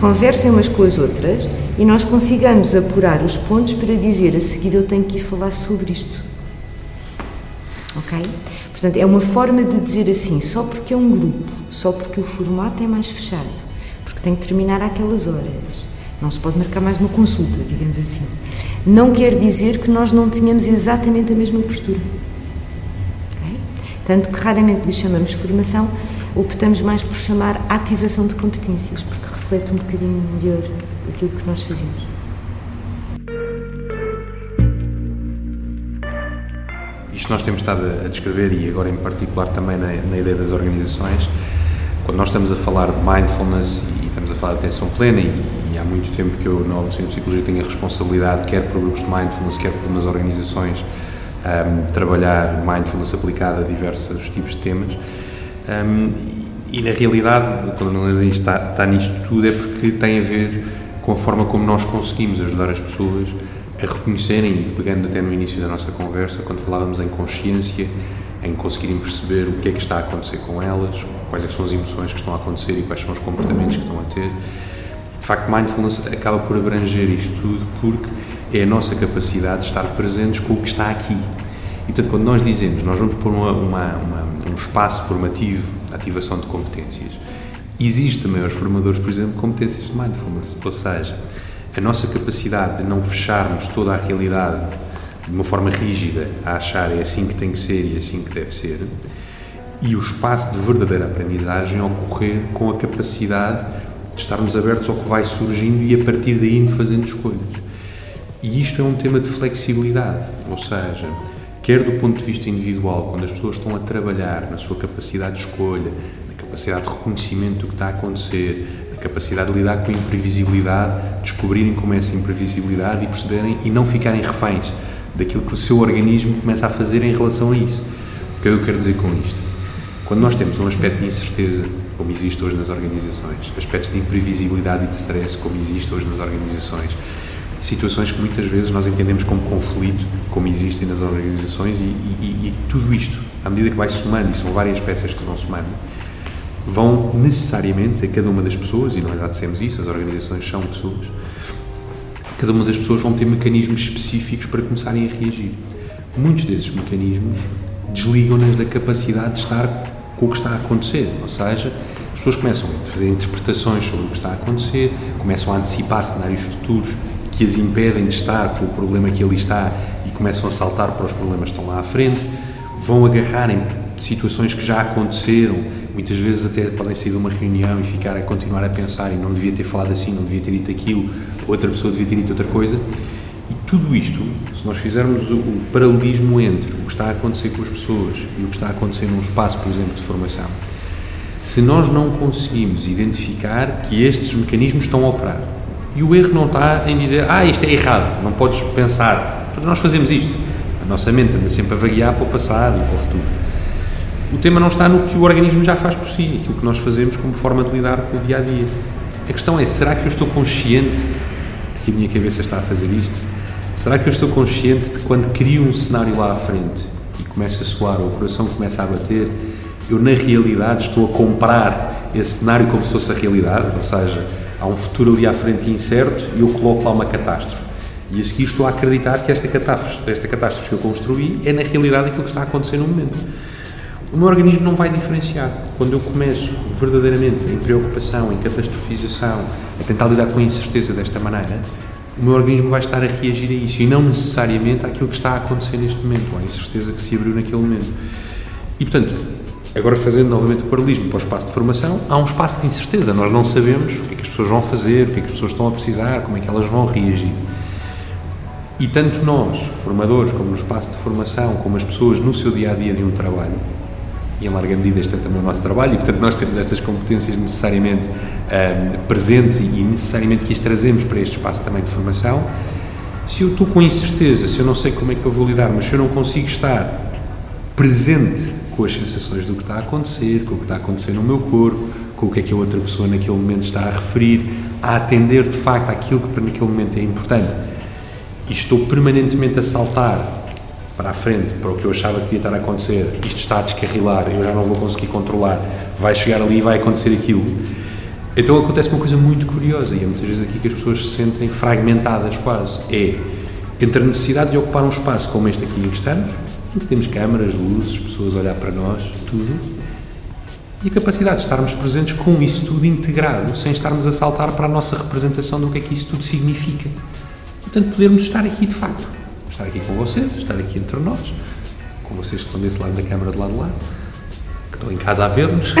conversem umas com as outras e nós consigamos apurar os pontos para dizer a seguir eu tenho que ir falar sobre isto. Ok? Portanto, é uma forma de dizer assim, só porque é um grupo, só porque o formato é mais fechado, porque tem que terminar àquelas horas. Não se pode marcar mais uma consulta, digamos assim. Não quer dizer que nós não tenhamos exatamente a mesma postura. Okay? Tanto que raramente lhe chamamos formação, optamos mais por chamar ativação de competências, porque reflete um bocadinho melhor aquilo que nós fazemos. Nós temos estado a descrever e agora em particular também na, na, ideia das organizações, quando nós estamos a falar de mindfulness e estamos a falar de atenção plena e, e há muito tempo que eu na Oficina de Psicologia tenho a responsabilidade, quer por grupos de mindfulness, quer por umas organizações, um, trabalhar mindfulness aplicada a diversos tipos de temas. Um, e na realidade, quando a está, está nisto tudo, é porque tem a ver com a forma como nós conseguimos ajudar as pessoas a reconhecerem, e pegando até no início da nossa conversa, quando falávamos em consciência, em conseguirem perceber o que é que está a acontecer com elas, quais é são as emoções que estão a acontecer e quais são os comportamentos que estão a ter. De facto, mindfulness acaba por abranger isto tudo porque é a nossa capacidade de estar presentes com o que está aqui. E, portanto, quando nós dizemos, nós vamos pôr uma, uma, uma, um espaço formativo de ativação de competências, existe também formadores, por exemplo, competências de mindfulness, ou seja, a nossa capacidade de não fecharmos toda a realidade de uma forma rígida a achar é assim que tem que ser e assim que deve ser, e o espaço de verdadeira aprendizagem ocorrer com a capacidade de estarmos abertos ao que vai surgindo e a partir daí indo fazendo escolhas. E isto é um tema de flexibilidade, ou seja, quer do ponto de vista individual, quando as pessoas estão a trabalhar na sua capacidade de escolha, na capacidade de reconhecimento do que está a acontecer, a capacidade de lidar com a imprevisibilidade, descobrirem como é essa imprevisibilidade e perceberem e não ficarem reféns daquilo que o seu organismo começa a fazer em relação a isso. O que eu quero dizer com isto? Quando nós temos um aspecto de incerteza, como existe hoje nas organizações, aspectos de imprevisibilidade e de stress, como existe hoje nas organizações, situações que muitas vezes nós entendemos como conflito, como existem nas organizações, e, e, e tudo isto, à medida que vai somando, e são várias peças que vão somando, vão necessariamente a cada uma das pessoas, e nós já dissemos isso, as organizações são pessoas, cada uma das pessoas vão ter mecanismos específicos para começarem a reagir. Muitos desses mecanismos desligam-nas da capacidade de estar com o que está a acontecer, ou seja, as pessoas começam a fazer interpretações sobre o que está a acontecer, começam a antecipar cenários futuros que as impedem de estar com o problema que ali está e começam a saltar para os problemas que estão lá à frente, vão agarrar em situações que já aconteceram muitas vezes até podem sair de uma reunião e ficar a continuar a pensar e não devia ter falado assim, não devia ter dito aquilo, outra pessoa devia ter dito outra coisa. E tudo isto, se nós fizermos o, paralelismo entre o que está a acontecer com as pessoas e o que está a acontecer num espaço, por exemplo, de formação, se nós não conseguimos identificar que estes mecanismos estão a operar, e o erro não está em dizer, ah, isto é errado, não podes pensar, todos nós fazemos isto. A nossa mente anda sempre a vaguear para o passado e para o futuro o tema não está no que o organismo já faz por si, aquilo que nós fazemos como forma de lidar com o dia a dia. A questão é: será que eu estou consciente de que a minha cabeça está a fazer isto? Será que eu estou consciente de quando crio um cenário lá à frente e começa a soar ou o coração começa a bater, eu na realidade estou a comprar esse cenário como se fosse a realidade? Ou seja, há um futuro ali à frente incerto e eu coloco lá uma catástrofe. E a seguir estou a acreditar que esta catástrofe, esta catástrofe que eu construí é na realidade aquilo que está a acontecer no momento o meu organismo não vai diferenciar. Quando eu começo verdadeiramente em preocupação, em catastrofização, a tentar lidar com a incerteza desta maneira, o meu organismo vai estar a reagir a isso e não necessariamente àquilo que está a acontecer neste momento, ou à incerteza que se abriu naquele momento. E portanto, Agora, fazendo novamente o paralelismo para o espaço de formação, há um espaço de incerteza. Nós não sabemos o que é que as pessoas vão fazer, o que é que as pessoas estão a precisar, como é que elas vão reagir. E tanto nós, formadores, como no espaço de formação, como as pessoas no seu dia a dia de um trabalho, e em larga medida este é também o nosso trabalho, e portanto nós temos estas competências necessariamente um, presentes e, e necessariamente que as trazemos para este espaço também de formação. Se eu estou com incerteza, se eu não sei como é que eu vou lidar, mas se eu não consigo estar presente com as sensações do que está a acontecer, com o que está a acontecer no meu corpo, com o que é que a outra pessoa naquele momento está a referir, a atender de facto aquilo que para naquele momento é importante, e estou permanentemente a saltar para a frente, para o que eu achava que devia estar a acontecer, isto está a descarrilar, eu já não vou conseguir controlar, vai chegar ali e vai acontecer aquilo. Então acontece uma coisa muito curiosa, e é muitas vezes aqui que as pessoas se sentem fragmentadas quase. É entre a necessidade de ocupar um espaço como este aqui em que estamos, em que temos câmaras, luzes, pessoas a olhar para nós, tudo, e a capacidade de estarmos presentes com isso tudo integrado, sem estarmos a saltar para a nossa representação do que é que isso tudo significa. Portanto, podermos estar aqui de facto estar aqui com vocês, estar aqui entre nós, com vocês que estão desse lado da câmara do lado de lá, que estão em casa a ver-nos.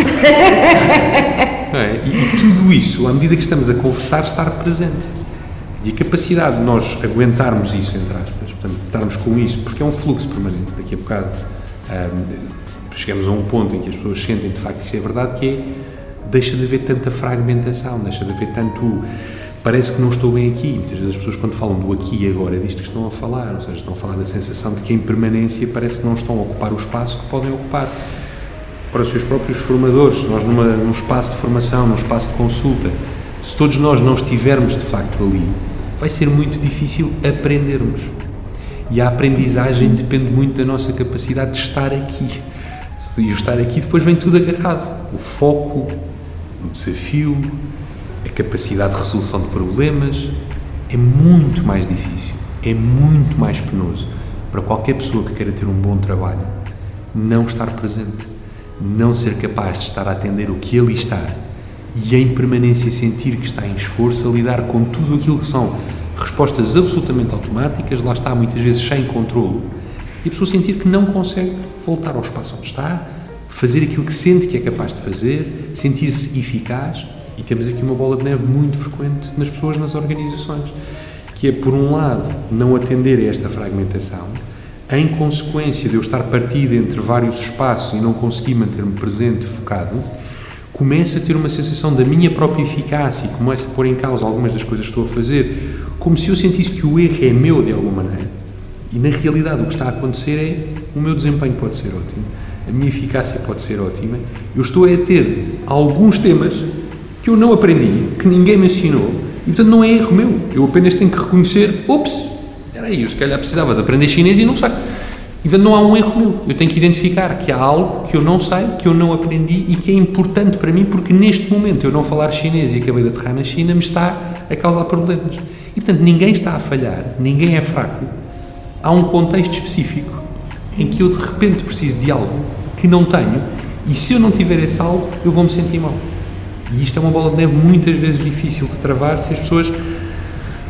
é? e, e, tudo isso, à medida que estamos a conversar, estar presente. E a capacidade de nós aguentarmos isso, entre aspas, portanto, estarmos com isso, porque é um fluxo permanente. Daqui a bocado um, chegamos a um ponto em que as pessoas sentem de facto que isto é verdade, que é deixa de haver tanta fragmentação, deixa de haver tanto parece que não estou bem aqui. Muitas vezes as pessoas, quando falam do aqui e agora, é que estão a falar, ou seja, estão a falar da sensação de que em permanência parece que não estão a ocupar o espaço que podem ocupar. Para os seus próprios formadores, nós numa, num espaço de formação, num espaço de consulta, se todos nós não estivermos de facto ali, vai ser muito difícil aprendermos. E a aprendizagem depende muito da nossa capacidade de estar aqui. E o estar aqui depois vem tudo agarrado. O foco, o desafio, a capacidade de resolução de problemas, é muito mais difícil, é muito mais penoso para qualquer pessoa que queira ter um bom trabalho não estar presente, não ser capaz de estar a atender o que ali está e em permanência sentir que está em esforço a lidar com tudo aquilo que são respostas absolutamente automáticas, lá está muitas vezes sem controle, e a pessoa sentir que não consegue voltar ao espaço onde está, fazer aquilo que sente que é capaz de fazer, sentir-se eficaz e temos aqui uma bola de neve muito frequente nas pessoas, nas organizações, que é, por um lado, não atender a esta fragmentação, em consequência de eu estar partido entre vários espaços e não conseguir manter-me presente, focado, começo a ter uma sensação da minha própria eficácia e começo a pôr em causa algumas das coisas que estou a fazer, como se eu sentisse que o erro é meu de alguma maneira. E na realidade o que está a acontecer é o meu desempenho pode ser ótimo, a minha eficácia pode ser ótima, eu estou a ter alguns temas que eu não aprendi, que ninguém me ensinou, e portanto não é erro meu. Eu apenas tenho que reconhecer, ups, era aí, eu se calhar precisava de aprender chinês e não sei. E portanto não há um erro meu. Eu tenho que identificar que há algo que eu não sei, que eu não aprendi e que é importante para mim porque neste momento eu não falar chinês e acabei de aterrar na China me está a causar problemas. E portanto ninguém está a falhar, ninguém é fraco. Há um contexto específico em que eu de repente preciso de algo que não tenho e se eu não tiver esse algo eu vou me sentir mal. E isto é uma bola de neve muitas vezes difícil de travar se as pessoas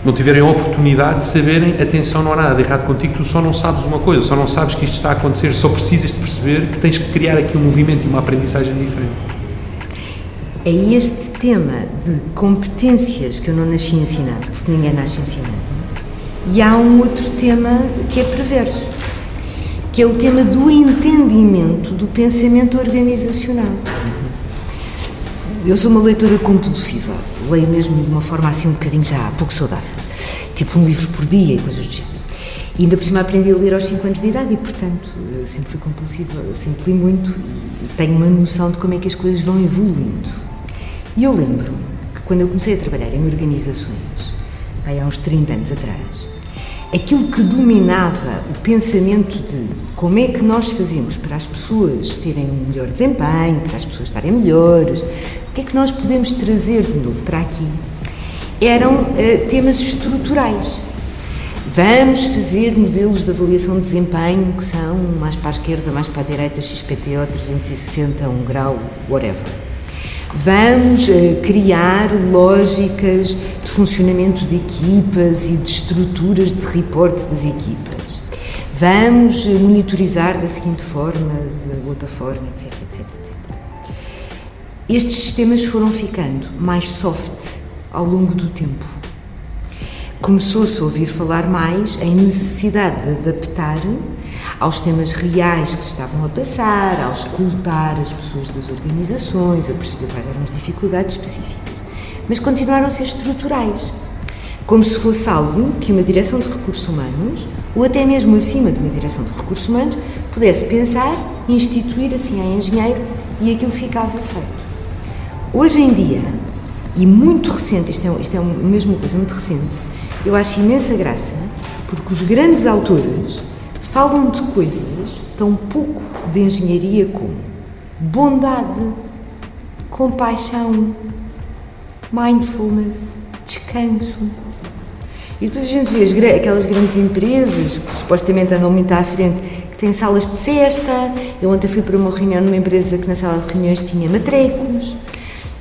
não tiverem a oportunidade de saberem, atenção, não há nada de errado contigo, tu só não sabes uma coisa, só não sabes que isto está a acontecer, só precisas de perceber que tens que criar aqui um movimento e uma aprendizagem diferente. É este tema de competências que eu não nasci ensinado, porque ninguém nasce ensinado. E há um outro tema que é perverso, que é o tema do entendimento do pensamento organizacional. Eu sou uma leitora compulsiva, leio mesmo de uma forma assim um bocadinho já pouco saudável, tipo um livro por dia e coisas do género. E ainda por cima aprendi a ler aos 5 anos de idade e, portanto, eu sempre fui compulsiva, sempre li muito e tenho uma noção de como é que as coisas vão evoluindo. E eu lembro que quando eu comecei a trabalhar em organizações, há uns 30 anos atrás, aquilo que dominava o pensamento de como é que nós fazemos para as pessoas terem um melhor desempenho, para as pessoas estarem melhores, o que é que nós podemos trazer de novo para aqui, eram uh, temas estruturais. Vamos fazer modelos de avaliação de desempenho que são mais para a esquerda, mais para a direita, XPTO 360, 1 grau, whatever Vamos uh, criar lógicas de funcionamento de equipas e de estruturas de reporte das equipas. Vamos monitorizar da seguinte forma, de outra forma, etc, etc, etc. Estes sistemas foram ficando mais soft ao longo do tempo. Começou-se a ouvir falar mais em necessidade de adaptar aos temas reais que se estavam a passar, a escutar as pessoas das organizações, a perceber quais eram as dificuldades específicas. Mas continuaram a ser estruturais, como se fosse algo que uma direção de recursos humanos, ou até mesmo acima de uma direção de recursos humanos, pudesse pensar, instituir assim a engenheiro e aquilo ficava feito. Hoje em dia, e muito recente, isto é, isto é mesmo uma coisa muito recente, eu acho imensa graça, porque os grandes autores falam de coisas tão pouco de engenharia como bondade, compaixão, mindfulness, descanso. E depois a gente vê aquelas grandes empresas que supostamente andam muito à frente, que têm salas de cesta. Eu ontem fui para uma reunião numa empresa que na sala de reuniões tinha matrecos,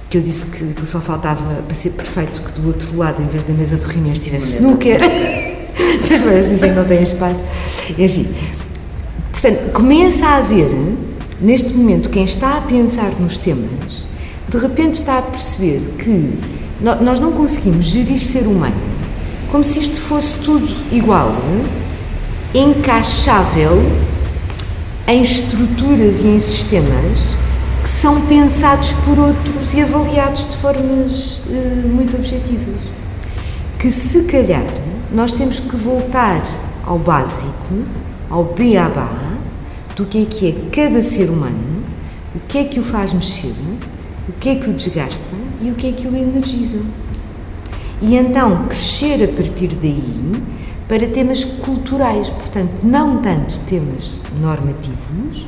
que eu disse que só faltava para ser perfeito que do outro lado, em vez da mesa de reuniões, tivesse snooker. As mulheres dizem que não têm espaço. Enfim. Portanto, começa a haver, neste momento, quem está a pensar nos temas, de repente está a perceber que nós não conseguimos gerir ser humano como se isto fosse tudo igual, encaixável em estruturas e em sistemas que são pensados por outros e avaliados de formas uh, muito objetivas. Que se calhar nós temos que voltar ao básico, ao beabá, do que é que é cada ser humano, o que é que o faz mexer, o que é que o desgasta e o que é que o energiza. E então crescer a partir daí para temas culturais, portanto, não tanto temas normativos,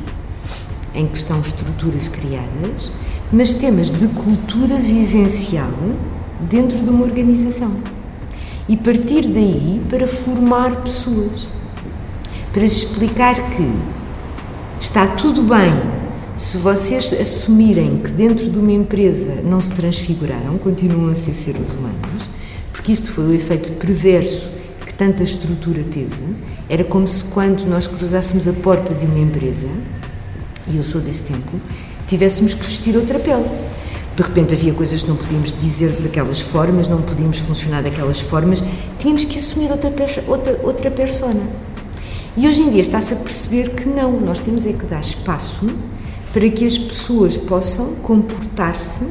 em que estão estruturas criadas, mas temas de cultura vivencial dentro de uma organização e partir daí para formar pessoas, para explicar que está tudo bem se vocês assumirem que dentro de uma empresa não se transfiguraram, continuam a ser seres humanos, porque isto foi o efeito perverso que tanta estrutura teve. Era como se quando nós cruzássemos a porta de uma empresa, e eu sou desse tempo, tivéssemos que vestir outra pele de repente havia coisas que não podíamos dizer daquelas formas, não podíamos funcionar daquelas formas, tínhamos que assumir outra, outra, outra persona. E hoje em dia está-se a perceber que não, nós temos é que dar espaço para que as pessoas possam comportar-se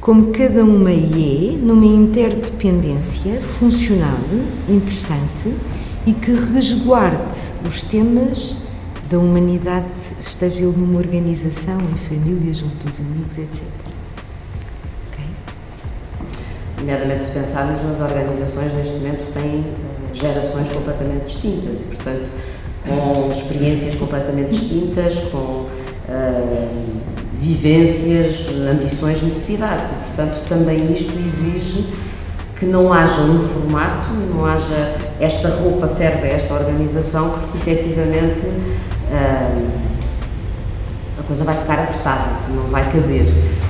como cada uma é, numa interdependência funcional, interessante e que resguarde os temas da humanidade, esteja ele numa organização, em família, junto dos amigos, etc. nomeadamente se pensarmos nas organizações neste momento têm eh, gerações completamente distintas e, portanto, com experiências completamente distintas, com uh, vivências, ambições, necessidades. E, portanto, também isto exige que não haja um formato, não haja esta roupa serve a esta organização, porque efetivamente uh, a coisa vai ficar apertada, não vai caber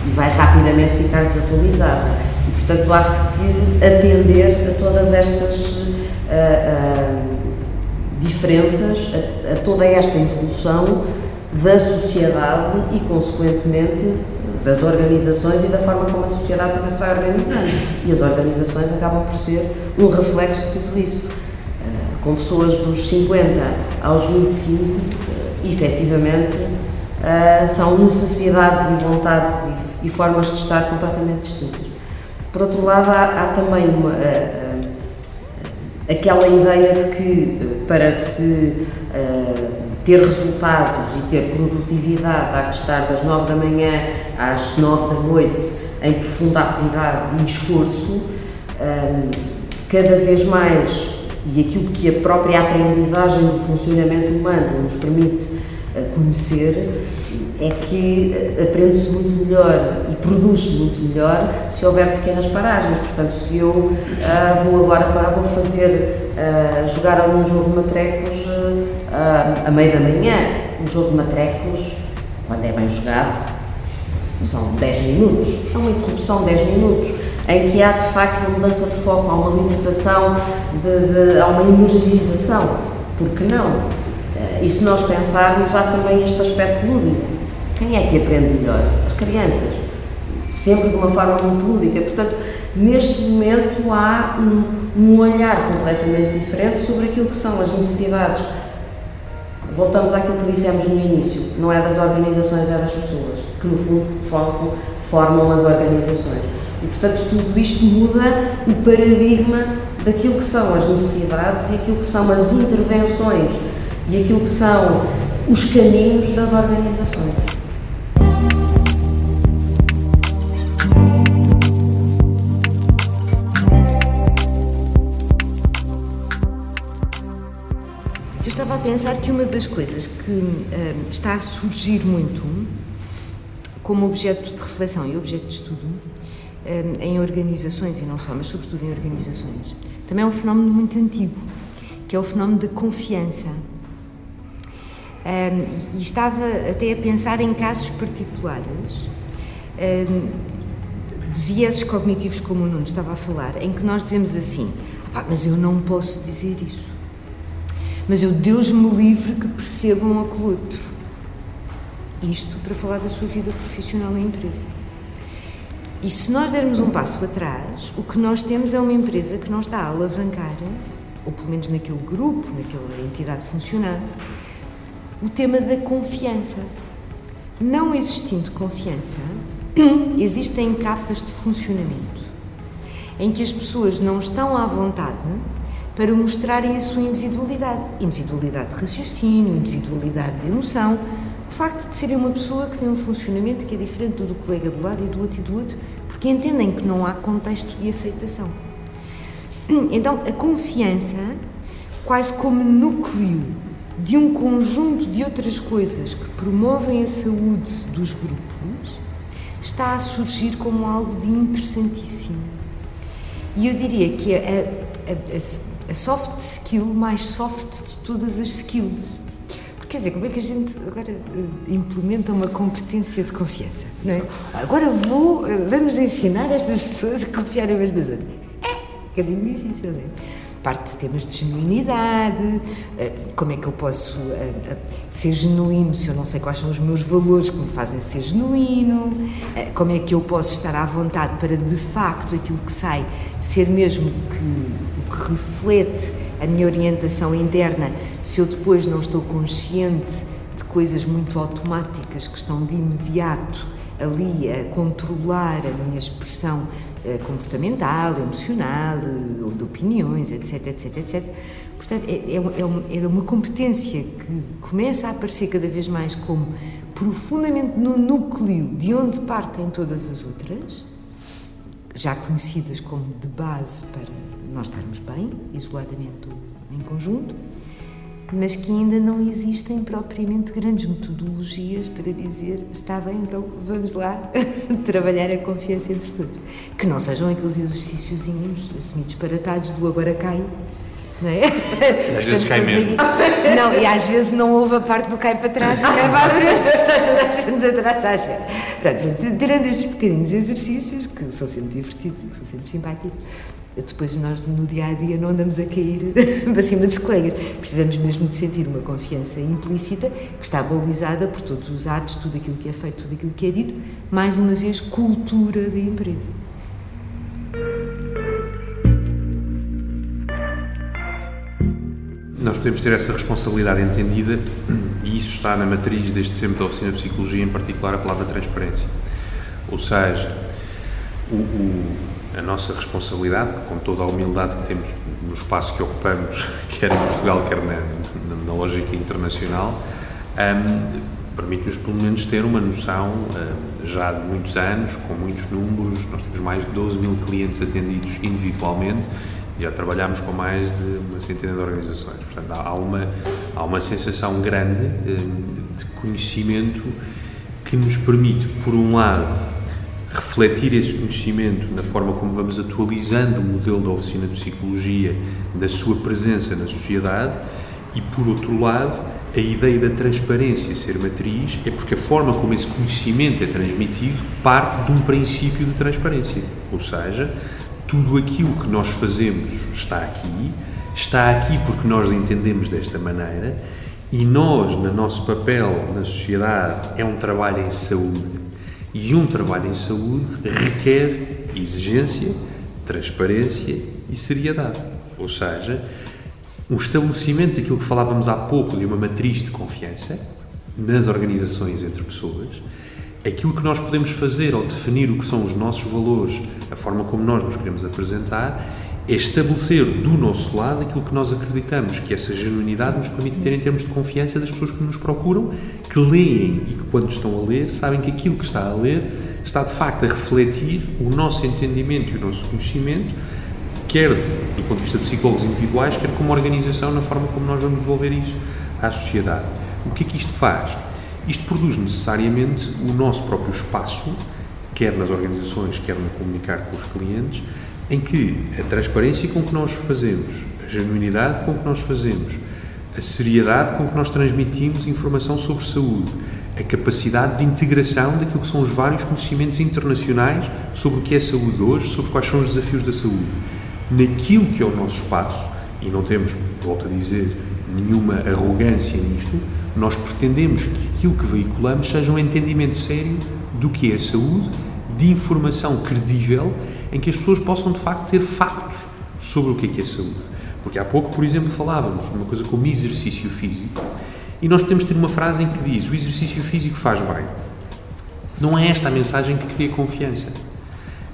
e vai rapidamente ficar desatualizada. Portanto, há que atender a todas estas uh, uh, diferenças, a, a, toda esta evolução da sociedade e, consequentemente, das organizações e da forma como a sociedade também se vai organizando. E as organizações acabam por ser um reflexo de tudo isso. Uh, com pessoas dos 50 aos 25, uh, efetivamente, uh, são necessidades e vontades e, e formas de estar completamente distintas. Por outro lado, há, há também uma, uh, aquela ideia de que uh, para se ter resultados e ter produtividade há que estar das 9 da manhã às 9 da noite em profunda atividade e esforço, cada vez mais, e aquilo que a própria aprendizagem do funcionamento humano nos permite conhecer, é que aprende-se muito melhor e produz-se muito melhor se houver pequenas paragens. Portanto, se eu uh, vou agora para, vou fazer, uh, jogar algum jogo de matrecos uh, a meio da manhã, um jogo de matrecos, quando é bem jogado, são 10 minutos, é uma interrupção de 10 minutos, em que há de facto uma mudança de foco, há uma libertação, de, de, há uma energização. Por que não? E se nós pensarmos, há também este aspecto lúdico. Quem é que aprende melhor? As crianças. Sempre de uma forma muito lúdica. Portanto, neste momento há um, um olhar completamente diferente sobre aquilo que são as necessidades. Voltamos àquilo que dissemos no início, não é das organizações, é das pessoas, que no fundo formam as organizações. E portanto tudo isto muda o paradigma daquilo que são as necessidades e aquilo que são as intervenções e aquilo que são os caminhos das organizações. Eu estava a pensar que uma das coisas que uh, está a surgir muito como objeto de reflexão e objeto de estudo uh, em organizações, e não só, mas sobretudo em organizações, também é um fenómeno muito antigo, que é o fenómeno da confiança. Um, e estava até a pensar em casos particulares um, de vieses cognitivos, como o Nuno estava a falar, em que nós dizemos assim: ah, mas eu não posso dizer isso. Mas eu, Deus me livre que percebam aquele outro. Isto para falar da sua vida profissional na empresa. E se nós dermos um passo atrás, o que nós temos é uma empresa que não está a alavancar, ou pelo menos naquele grupo, naquela entidade funcionando, o tema da confiança. Não existindo confiança, existem capas de funcionamento em que as pessoas não estão à vontade para mostrarem a sua individualidade. Individualidade de raciocínio, individualidade de emoção. O facto de serem uma pessoa que tem um funcionamento que é diferente do do colega do lado e do outro e do outro, porque entendem que não há contexto de aceitação. Então, a confiança, quase como núcleo de um conjunto de outras coisas que promovem a saúde dos grupos, está a surgir como algo de interessantíssimo. E eu diria que a, a, a, a soft skill mais soft de todas as skills. Porque, quer dizer, como é que a gente agora uh, implementa uma competência de confiança? Não é? Agora vou, uh, vamos ensinar estas pessoas a confiarem umas das outras. É um bocadinho difícil, não é? Parte de temas de genuinidade, eh, como é que eu posso eh, eh, ser genuíno se eu não sei quais são os meus valores que me fazem ser genuíno, como é que eu posso estar à vontade para de facto aquilo que sai ser mesmo que, o que reflete a minha orientação interna, se eu depois não estou consciente de coisas muito automáticas que estão de imediato ali a controlar a minha expressão comportamental, emocional, ou de opiniões, etc, etc, etc. Portanto, é, é, é, uma competência que começa a aparecer cada vez mais como profundamente no núcleo de onde partem todas as outras, já conhecidas como de base para nós estarmos bem, isoladamente em conjunto, mas que ainda não existem propriamente grandes metodologias para dizer está bem, então vamos lá trabalhar a confiança entre todos. Que não sejam aqueles exercíciozinhos semi-disparatados do agora cai. Não é? Às vezes cai mesmo. Não, e às vezes não houve a parte do cai para trás e cai para a frente, está toda a gente atrás às vezes. Pronto, tirando estes pequeninos exercícios, que são sempre divertidos e que são sempre simpáticos, depois nós no dia a dia não andamos a cair para cima dos colegas. Precisamos mesmo de sentir uma confiança implícita que está balizada por todos os atos, tudo aquilo que é feito, tudo aquilo que é dito, mais uma vez, cultura da empresa. Nós podemos ter essa responsabilidade entendida e isso está na matriz desde sempre da oficina de psicologia, em particular a palavra transparência. Ou seja, o, o a nossa responsabilidade, com toda a humildade que temos no espaço que ocupamos, quer em Portugal, quer na, na, na lógica internacional, um, permite-nos pelo menos ter uma noção, um, já de muitos anos, com muitos números, nós temos mais de 12 mil clientes atendidos individualmente e já trabalhamos com mais de uma centena de organizações. Portanto, há uma, há uma sensação grande um, de conhecimento que nos permite, por um lado, refletir esse conhecimento na forma como vamos atualizando o modelo da oficina de psicologia na sua presença na sociedade e, por outro lado, a ideia da transparência ser matriz é porque a forma como esse conhecimento é transmitido parte de um princípio de transparência. Ou seja, tudo aquilo que nós fazemos está aqui, está aqui porque nós entendemos desta maneira E nós, no nosso papel na sociedade, é um trabalho em saúde. E um trabalho em saúde requer exigência, transparência e seriedade. Ou seja, um estabelecimento daquilo que falávamos há pouco de uma matriz de confiança nas organizações entre pessoas, aquilo que nós podemos fazer ao definir o que são os nossos valores, a forma como nós nos queremos apresentar, é estabelecer do nosso lado aquilo que nós acreditamos que essa genuinidade nos permite ter em termos de confiança das pessoas que nos procuram, que leem e que, quando estão a ler, sabem que aquilo que está a ler está de facto a refletir o nosso entendimento e o nosso conhecimento, quer do ponto de vista de psicólogos individuais, quer como organização, na forma como nós vamos devolver isso à sociedade. O que é que isto faz? Isto produz necessariamente o nosso próprio espaço, quer nas organizações, quer no comunicar com os clientes, em que a transparência com que nós fazemos, a genuinidade com que nós fazemos, a seriedade com que nós transmitimos informação sobre saúde, a capacidade de integração daquilo que são os vários conhecimentos internacionais sobre o que é saúde hoje, sobre quais são os desafios da saúde, naquilo que é o nosso espaço, e não temos, volto a dizer, nenhuma arrogância nisto, nós pretendemos que aquilo que veiculamos seja um entendimento sério do que é saúde, de informação credível em que as pessoas possam de facto ter factos sobre o que é, que é saúde. Porque há pouco, por exemplo, falávamos uma coisa como exercício físico e nós podemos ter uma frase em que diz: o exercício físico faz bem. Não é esta a mensagem que cria confiança.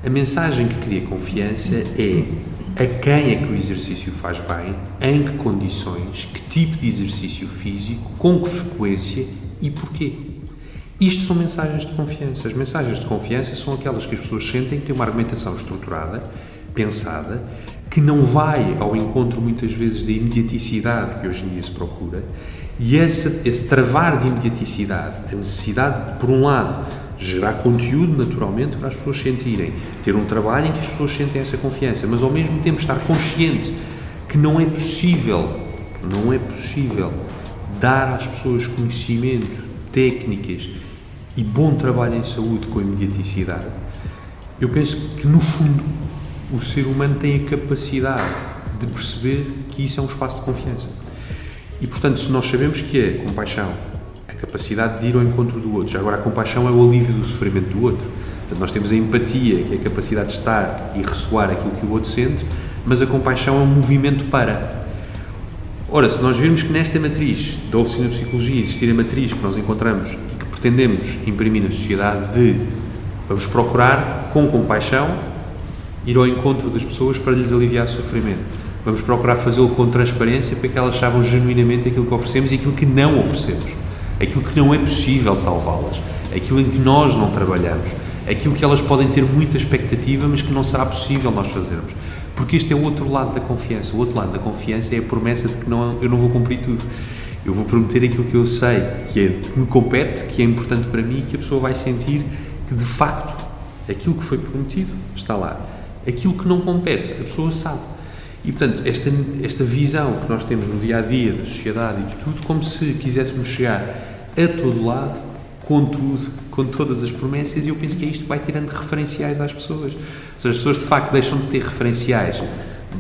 A mensagem que cria confiança é a quem é que o exercício faz bem, em que condições, que tipo de exercício físico, com que frequência e porquê. Isto são mensagens de confiança. As mensagens de confiança são aquelas que as pessoas sentem que têm uma argumentação estruturada, pensada, que não vai ao encontro muitas vezes da imediaticidade que hoje em dia se procura, e esse, esse travar de imediaticidade, a necessidade de, por um lado, gerar conteúdo naturalmente para as pessoas sentirem, ter um trabalho em que as pessoas sentem essa confiança, mas ao mesmo tempo estar consciente que não é possível, não é possível dar às pessoas conhecimento, técnicas, e bom trabalho em saúde com imediaticidade, eu penso que, no fundo, o ser humano tem a capacidade de perceber que isso é um espaço de confiança. E, portanto, se nós sabemos que é compaixão, a capacidade de ir ao encontro do outro, já agora a compaixão é o alívio do sofrimento do outro. Portanto, nós temos a empatia, que é a capacidade de estar e ressoar aquilo que o outro sente, mas a compaixão é um movimento para. Ora, se nós virmos que nesta matriz da oficina de psicologia existir a matriz que nós encontramos pretendemos imprimir na sociedade de vamos procurar, com compaixão, ir ao encontro das pessoas para lhes aliviar o sofrimento. Vamos procurar fazê-lo com transparência para que elas saibam genuinamente aquilo que oferecemos e aquilo que não oferecemos. Aquilo que não é possível salvá-las. Aquilo em que nós não trabalhamos. Aquilo que elas podem ter muita expectativa, mas que não será possível nós fazermos. Porque este é o outro lado da confiança. O outro lado da confiança é a promessa de que não, eu não vou cumprir tudo eu vou prometer aquilo que eu sei que, é, que me compete, que é importante para mim que a pessoa vai sentir que de facto aquilo que foi prometido está lá. Aquilo que não compete, a pessoa sabe. E portanto, esta, esta visão que nós temos no dia a dia da sociedade e de tudo, como se quiséssemos chegar a todo lado, com tudo, com todas as promessas, e eu penso que é isto que vai tirando referenciais às pessoas. Ou seja, as pessoas de facto deixam de ter referenciais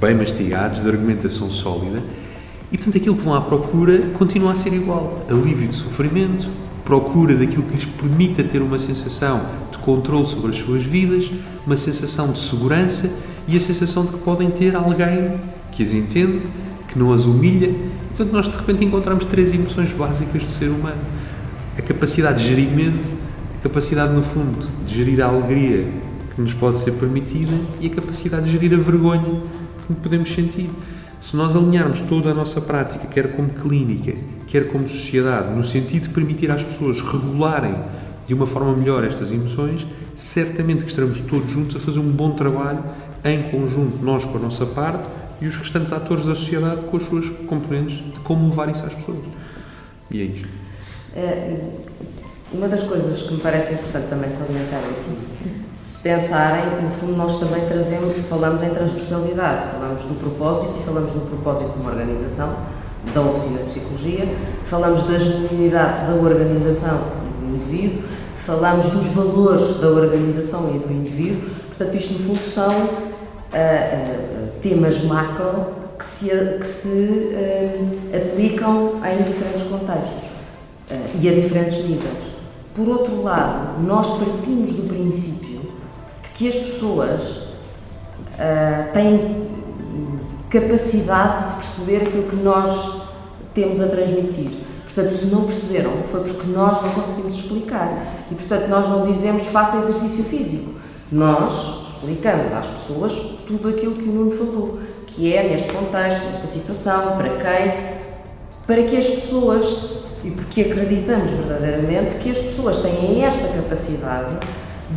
bem mastigados, de argumentação sólida, e portanto aquilo que vão à procura continua a ser igual. Alívio de sofrimento, procura daquilo que lhes permita ter uma sensação de controle sobre as suas vidas, uma sensação de segurança e a sensação de que podem ter alguém que as entende, que não as humilha. Portanto, nós de repente encontramos três emoções básicas do ser humano: a capacidade de gerir medo, a capacidade, no fundo, de gerir a alegria que nos pode ser permitida e a capacidade de gerir a vergonha que podemos sentir. Se nós alinharmos toda a nossa prática, quer como clínica, quer como sociedade, no sentido de permitir às pessoas regularem de uma forma melhor estas emoções, certamente que estaremos todos juntos a fazer um bom trabalho em conjunto, nós com a nossa parte e os restantes atores da sociedade com as suas componentes de como levar isso às pessoas. E é isto. É, uma das coisas que me parece importante também salientar aqui pensarem, no fundo, nós também trazemos, falamos em transversalidade, falamos do propósito e falamos do propósito de uma organização, da oficina de psicologia, falamos da genuinidade da organização e do indivíduo, falamos dos valores da organização e do indivíduo, portanto, isto no fundo são uh, uh, temas macro que se, que se uh, aplicam em diferentes contextos e a diferentes níveis. Por outro lado, nós partimos do princípio que as pessoas uh, têm capacidade de perceber aquilo que nós temos a transmitir. Portanto, se não perceberam, foi porque nós não conseguimos explicar. E, portanto, nós não dizemos faça exercício físico. Nós explicamos às pessoas tudo aquilo que o Nuno falou, que é neste contexto, nesta situação, para quem, para que as pessoas, e porque acreditamos verdadeiramente que as pessoas têm esta capacidade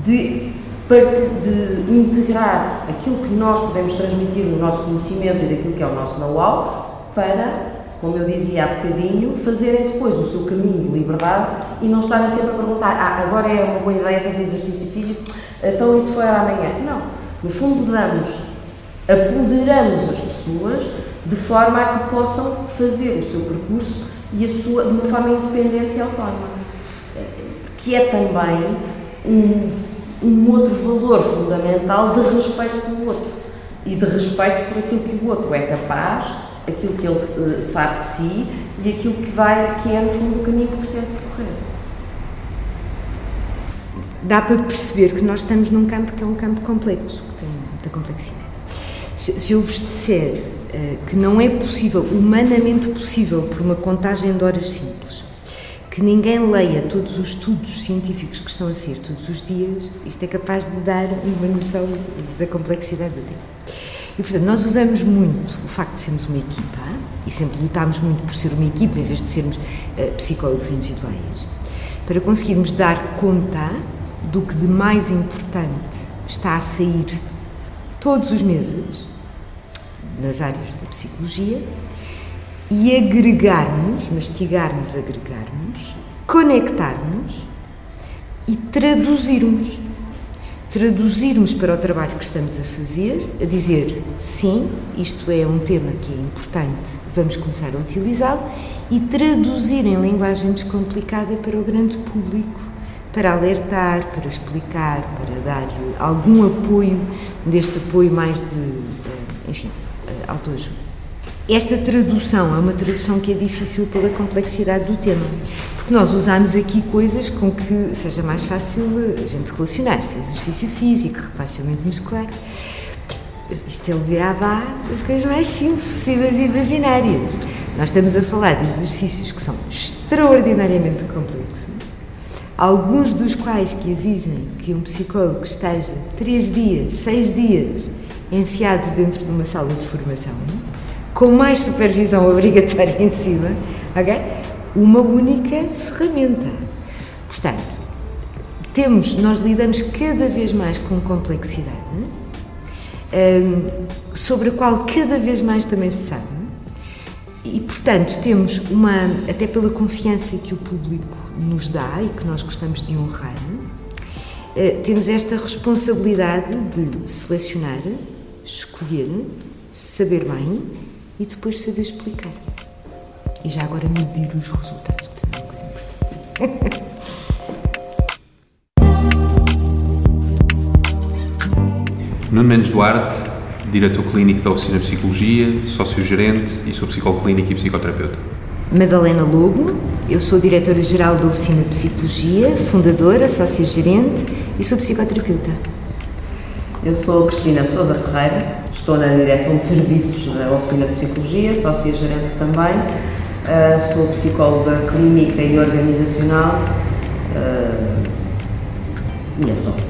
de, de integrar aquilo que nós podemos transmitir no nosso conhecimento e daquilo que é o nosso know-how para como eu dizia há bocadinho, fazerem depois o seu caminho de liberdade e não estarem sempre a perguntar ah, agora é uma boa ideia fazer exercício físico, então isso foi amanhã. Não. No fundo, damos, apoderamos as pessoas de forma a que possam fazer o seu percurso e a sua, de uma forma independente e autónoma. Que é também um, um outro valor fundamental de respeito pelo outro e de respeito por aquilo que o outro é capaz, aquilo que ele uh, sabe de si e aquilo que vai, que é no fundo o caminho que pretende percorrer dá para perceber que nós estamos num campo que é um campo complexo, que tem muita complexidade. Se, se eu vos disser uh, que não é possível, humanamente possível, por uma contagem de horas simples, que ninguém leia todos os estudos científicos que estão a ser todos os dias, isto é capaz de dar uma noção da complexidade do tema. E, portanto, nós usamos muito o facto de sermos uma equipa e sempre lutámos muito por ser uma equipa em vez de sermos uh, psicólogos individuais, para conseguirmos dar conta do que de mais importante está a sair todos os meses nas áreas da psicologia e agregarmos, mastigarmos, agregarmos, conectarmos e traduzirmos. Traduzirmos para o trabalho que estamos a fazer, a dizer sim, isto é um tema que é importante, vamos começar a utilizá-lo, e traduzir em linguagem descomplicada para o grande público para alertar, para explicar, para dar algum apoio, deste apoio mais de, eh, enfim, eh, autoajuda. Esta tradução é uma tradução que é difícil pela complexidade do tema, porque nós usamos aqui coisas com que seja mais fácil a gente relacionar-se, exercício físico, relaxamento muscular. Isto ele virava as coisas mais simples possíveis e imaginárias. Nós estamos a falar de exercícios que são extraordinariamente complexos, alguns dos quais que exigem que um psicólogo esteja três dias, seis dias enfiado dentro de uma sala de formação, com mais supervisão obrigatória em cima, ok? Uma única ferramenta. Portanto, temos, nós lidamos cada vez mais com complexidade, um, sobre a qual cada vez mais também se sabe, e portanto temos uma, até pela confiança que o público nos dá e que nós gostamos de honrar, eh, temos esta responsabilidade de selecionar, escolher, saber bem e depois saber explicar. E já agora medir os resultados, que também é uma coisa importante. Nuno Mendes Duarte, diretor clínico da Oficina de Psicologia, sócio-gerente e sou psicólogo clínico e psicoterapeuta. Madalena Lobo, eu sou diretora-geral da Oficina de Psicologia, fundadora, sócia-gerente e sou psicoterapeuta. Eu sou Cristina Souza Ferreira, estou na direção de serviços da Oficina de Psicologia, sócia-gerente também, uh, sou psicóloga clínica e organizacional uh, e é só.